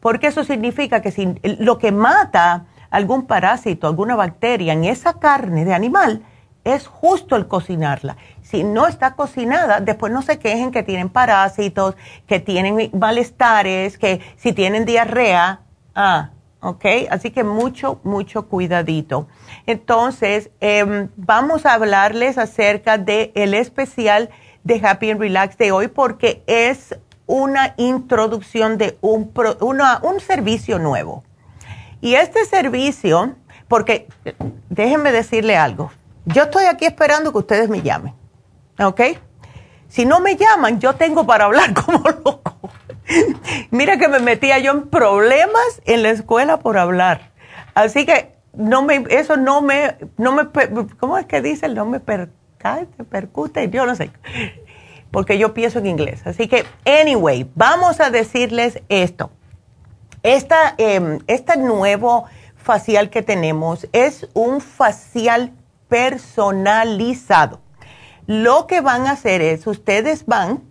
porque eso significa que si lo que mata algún parásito, alguna bacteria en esa carne de animal es justo el cocinarla. Si no está cocinada, después no se quejen que tienen parásitos, que tienen malestares, que si tienen diarrea, ah, ¿ok? Así que mucho, mucho cuidadito. Entonces, em, vamos a hablarles acerca del el especial de Happy and Relax de hoy porque es una introducción de un, un servicio nuevo. Y este servicio, porque déjenme decirle algo, yo estoy aquí esperando que ustedes me llamen, ¿ok? Si no me llaman, yo tengo para hablar como loco. Mira que me metía yo en problemas en la escuela por hablar. Así que no me, eso no me, no me, ¿cómo es que dicen? No me te percute, yo no sé, porque yo pienso en inglés. Así que, anyway, vamos a decirles esto. Esta, em, este nuevo facial que tenemos es un facial personalizado. Lo que van a hacer es, ustedes van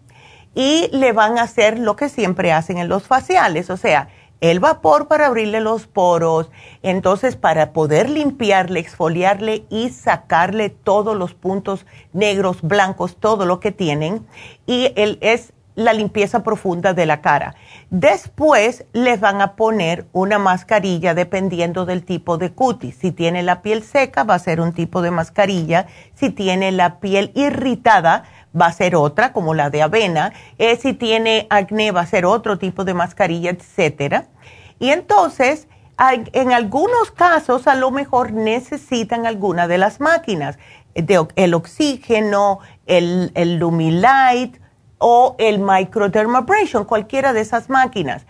y le van a hacer lo que siempre hacen en los faciales, o sea, el vapor para abrirle los poros, entonces para poder limpiarle, exfoliarle y sacarle todos los puntos negros, blancos, todo lo que tienen. Y es la limpieza profunda de la cara. Después les van a poner una mascarilla dependiendo del tipo de cutis. Si tiene la piel seca va a ser un tipo de mascarilla. Si tiene la piel irritada va a ser otra, como la de avena. Eh, si tiene acné va a ser otro tipo de mascarilla, etcétera. Y entonces, en algunos casos, a lo mejor necesitan alguna de las máquinas, el oxígeno, el, el Lumilight o el Microdermabrasion, cualquiera de esas máquinas.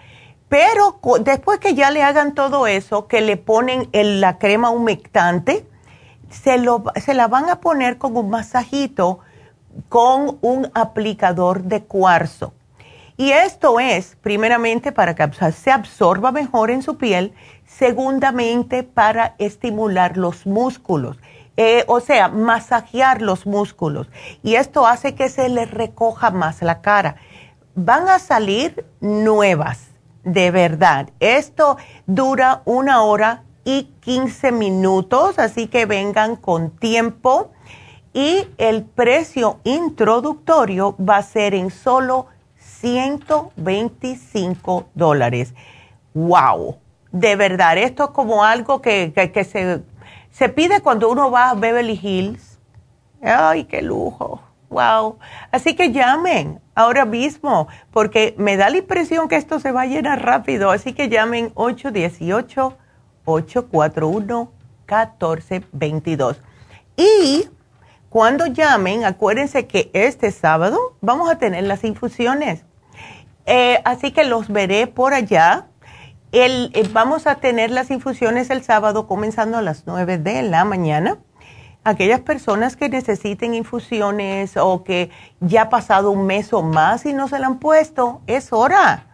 Pero después que ya le hagan todo eso, que le ponen la crema humectante, se, lo, se la van a poner con un masajito con un aplicador de cuarzo. Y esto es, primeramente, para que se absorba mejor en su piel, segundamente, para estimular los músculos, eh, o sea, masajear los músculos. Y esto hace que se le recoja más la cara. Van a salir nuevas, de verdad. Esto dura una hora y 15 minutos, así que vengan con tiempo y el precio introductorio va a ser en solo 125 dólares. ¡Wow! De verdad, esto es como algo que, que, se, se pide cuando uno va a Beverly Hills. ¡Ay, qué lujo! ¡Wow! Así que llamen ahora mismo, porque me da la impresión que esto se va a llenar rápido. Así que llamen 818-841-1422. Y cuando llamen, acuérdense que este sábado vamos a tener las infusiones. Eh, así que los veré por allá. El, eh, vamos a tener las infusiones el sábado comenzando a las 9 de la mañana. Aquellas personas que necesiten infusiones o que ya ha pasado un mes o más y no se la han puesto, es hora.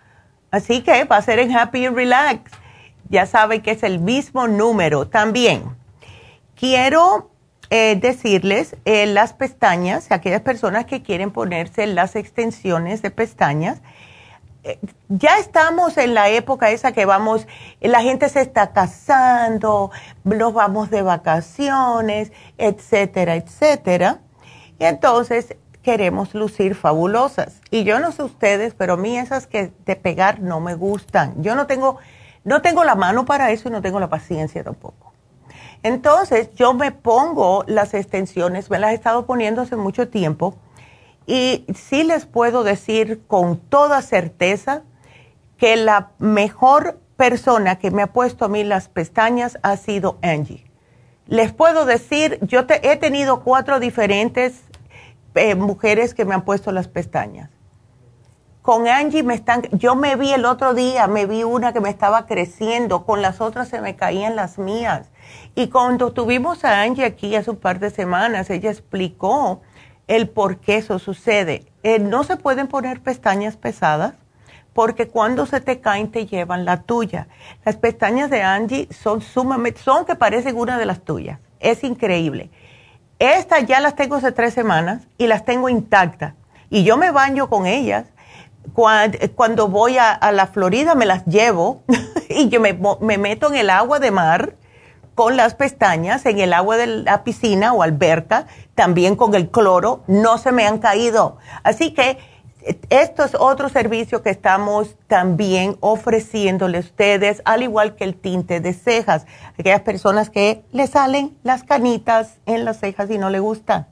Así que va a ser en Happy and Relax. Ya saben que es el mismo número. También quiero eh, decirles eh, las pestañas, aquellas personas que quieren ponerse las extensiones de pestañas, eh, ya estamos en la época esa que vamos, la gente se está casando, nos vamos de vacaciones, etcétera, etcétera. Y entonces queremos lucir fabulosas. Y yo no sé ustedes, pero a mí esas que de pegar no me gustan. Yo no tengo, no tengo la mano para eso y no tengo la paciencia tampoco. Entonces yo me pongo las extensiones, me las he estado poniendo hace mucho tiempo y sí les puedo decir con toda certeza que la mejor persona que me ha puesto a mí las pestañas ha sido Angie. Les puedo decir, yo he tenido cuatro diferentes eh, mujeres que me han puesto las pestañas. Con Angie me están, yo me vi el otro día, me vi una que me estaba creciendo, con las otras se me caían las mías. Y cuando tuvimos a Angie aquí hace un par de semanas, ella explicó el por qué eso sucede. Eh, no se pueden poner pestañas pesadas porque cuando se te caen te llevan la tuya. Las pestañas de Angie son sumamente, son que parecen una de las tuyas. Es increíble. Estas ya las tengo hace tres semanas y las tengo intactas. Y yo me baño con ellas. Cuando, voy a, la Florida me las llevo y yo me, me meto en el agua de mar con las pestañas en el agua de la piscina o alberca, también con el cloro, no se me han caído. Así que esto es otro servicio que estamos también ofreciéndole a ustedes, al igual que el tinte de cejas. Aquellas personas que le salen las canitas en las cejas y no le gusta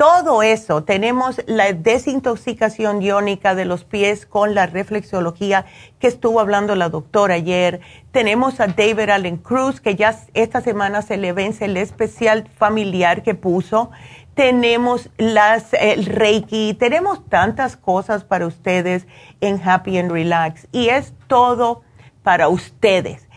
todo eso, tenemos la desintoxicación iónica de los pies con la reflexología que estuvo hablando la doctora ayer. Tenemos a David Allen Cruz, que ya esta semana se le vence el especial familiar que puso. Tenemos las, el Reiki, tenemos tantas cosas para ustedes en Happy and Relax y es todo para ustedes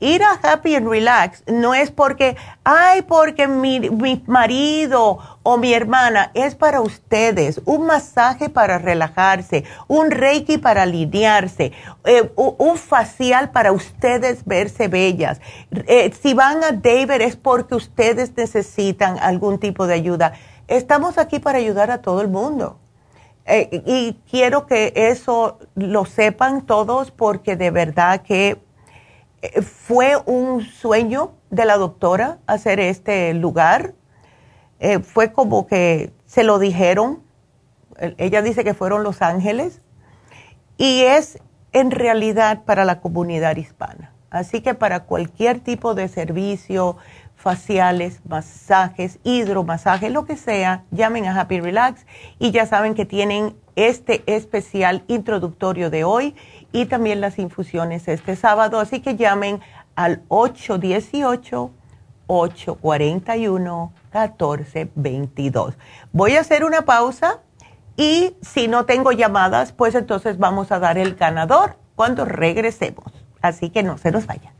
ir a Happy and Relax no es porque, ay, porque mi, marido o mi hermana, es para ustedes, un masaje para relajarse, un reiki para alinearse, eh, un facial para ustedes verse bellas. Eh, si van a David es porque ustedes necesitan algún tipo de ayuda. Estamos aquí para ayudar a todo el mundo. Eh, y quiero que eso lo sepan todos porque de verdad que fue un sueño de la doctora hacer este lugar. Eh, fue como que se lo dijeron. Ella dice que fueron los ángeles. Y es en realidad para la comunidad hispana. Así que para cualquier tipo de servicio, faciales, masajes, hidromasajes, lo que sea, llamen a Happy Relax y ya saben que tienen este especial introductorio de hoy y también las infusiones este sábado. Así que llamen al 818-841-1422. Voy a hacer una pausa y si no tengo llamadas, pues entonces vamos a dar el ganador cuando regresemos. Así que no se nos vayan.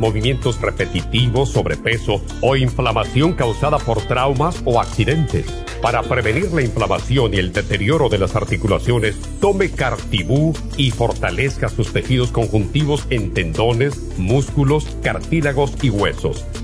movimientos repetitivos, sobrepeso o inflamación causada por traumas o accidentes. Para prevenir la inflamación y el deterioro de las articulaciones, tome Cartibú y fortalezca sus tejidos conjuntivos en tendones, músculos, cartílagos y huesos.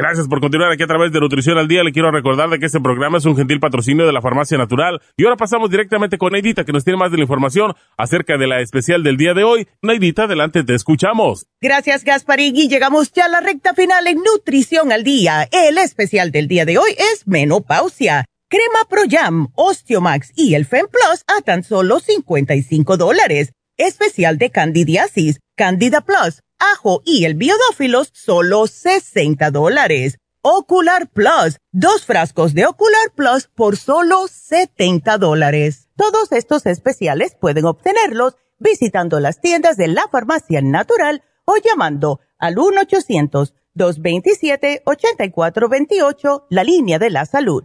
Gracias por continuar aquí a través de Nutrición al Día. Le quiero recordar de que este programa es un gentil patrocinio de la Farmacia Natural. Y ahora pasamos directamente con Neidita, que nos tiene más de la información acerca de la especial del día de hoy. Neidita, adelante, te escuchamos. Gracias, Gasparín. Y llegamos ya a la recta final en Nutrición al Día. El especial del día de hoy es menopausia. Crema Pro Jam, Osteomax y el Fem Plus a tan solo 55 dólares. Especial de candidiasis, Candida Plus ajo y el biodófilos, solo 60 dólares. Ocular Plus, dos frascos de Ocular Plus por solo 70 dólares. Todos estos especiales pueden obtenerlos visitando las tiendas de la farmacia natural o llamando al 1-800-227-8428, la línea de la salud.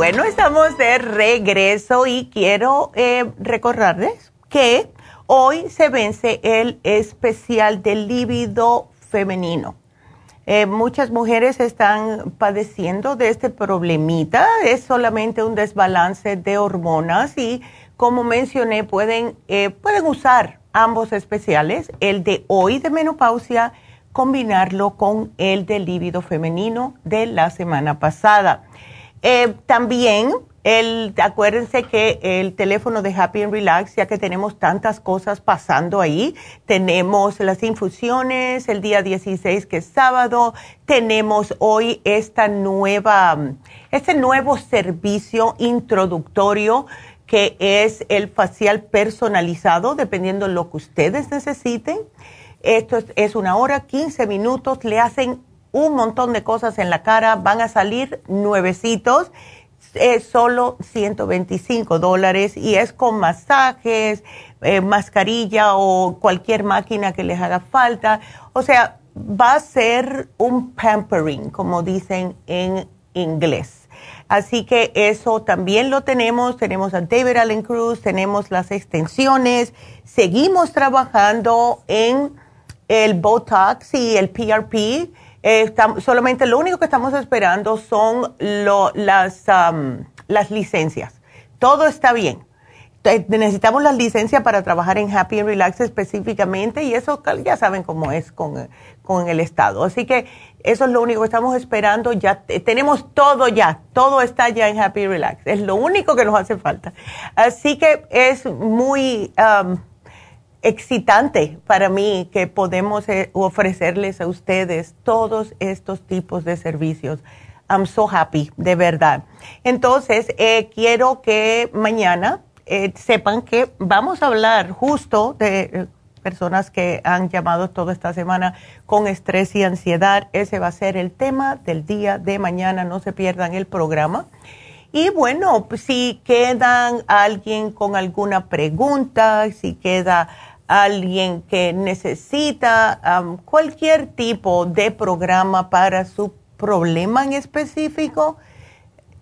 Bueno, estamos de regreso y quiero eh, recordarles que hoy se vence el especial del líbido femenino eh, muchas mujeres están padeciendo de este problemita, es solamente un desbalance de hormonas y como mencioné pueden, eh, pueden usar ambos especiales, el de hoy de menopausia, combinarlo con el de líbido femenino de la semana pasada. Eh, también el, acuérdense que el teléfono de Happy and Relax, ya que tenemos tantas cosas pasando ahí, tenemos las infusiones el día 16 que es sábado, tenemos hoy esta nueva, este nuevo servicio introductorio que es el facial personalizado, dependiendo de lo que ustedes necesiten. Esto es, es una hora, 15 minutos, le hacen un montón de cosas en la cara, van a salir nuevecitos es solo 125 dólares y es con masajes, eh, mascarilla o cualquier máquina que les haga falta. O sea, va a ser un pampering, como dicen en inglés. Así que eso también lo tenemos. Tenemos a David Allen Cruz, tenemos las extensiones. Seguimos trabajando en el Botox y el PRP solamente lo único que estamos esperando son las, las licencias. Todo está bien. Necesitamos las licencias para trabajar en Happy Relax específicamente y eso ya saben cómo es con, con el Estado. Así que eso es lo único que estamos esperando. Ya tenemos todo ya, todo está ya en Happy Relax. Es lo único que nos hace falta. Así que es muy excitante para mí que podemos eh, ofrecerles a ustedes todos estos tipos de servicios. I'm so happy, de verdad. Entonces, eh, quiero que mañana eh, sepan que vamos a hablar justo de personas que han llamado toda esta semana con estrés y ansiedad. Ese va a ser el tema del día de mañana. No se pierdan el programa. Y bueno, si quedan alguien con alguna pregunta, si queda alguien que necesita cualquier tipo de programa para su problema en específico,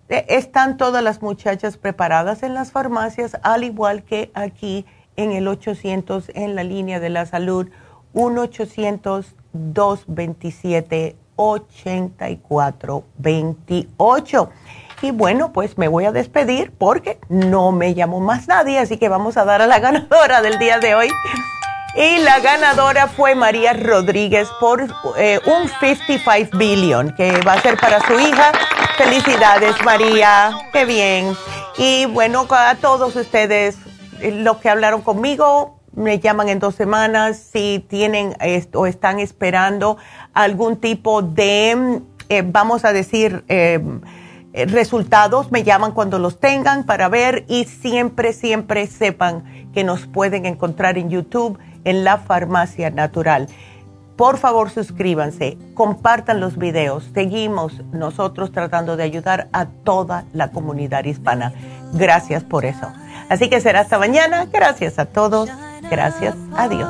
e, están todas las muchachas preparadas en las farmacias, al igual que aquí en el 800 en la línea de la salud 1-800-227-8428. Y bueno, pues me voy a despedir porque no me llamó más nadie, así que vamos a dar a la ganadora del día de hoy. Y la ganadora fue María Rodríguez por eh, un 55 billion que va a ser para su hija. Felicidades María, qué bien. Y bueno, a todos ustedes, eh, los que hablaron conmigo, me llaman en dos semanas si tienen o están esperando algún tipo de, eh, vamos a decir, resultados, me llaman cuando los tengan para ver y siempre, siempre sepan que nos pueden encontrar en YouTube en la farmacia natural. Por favor, suscríbanse, compartan los videos. Seguimos nosotros tratando de ayudar a toda la comunidad hispana. Gracias por eso. Así que será hasta mañana. Gracias a todos. Gracias a Dios.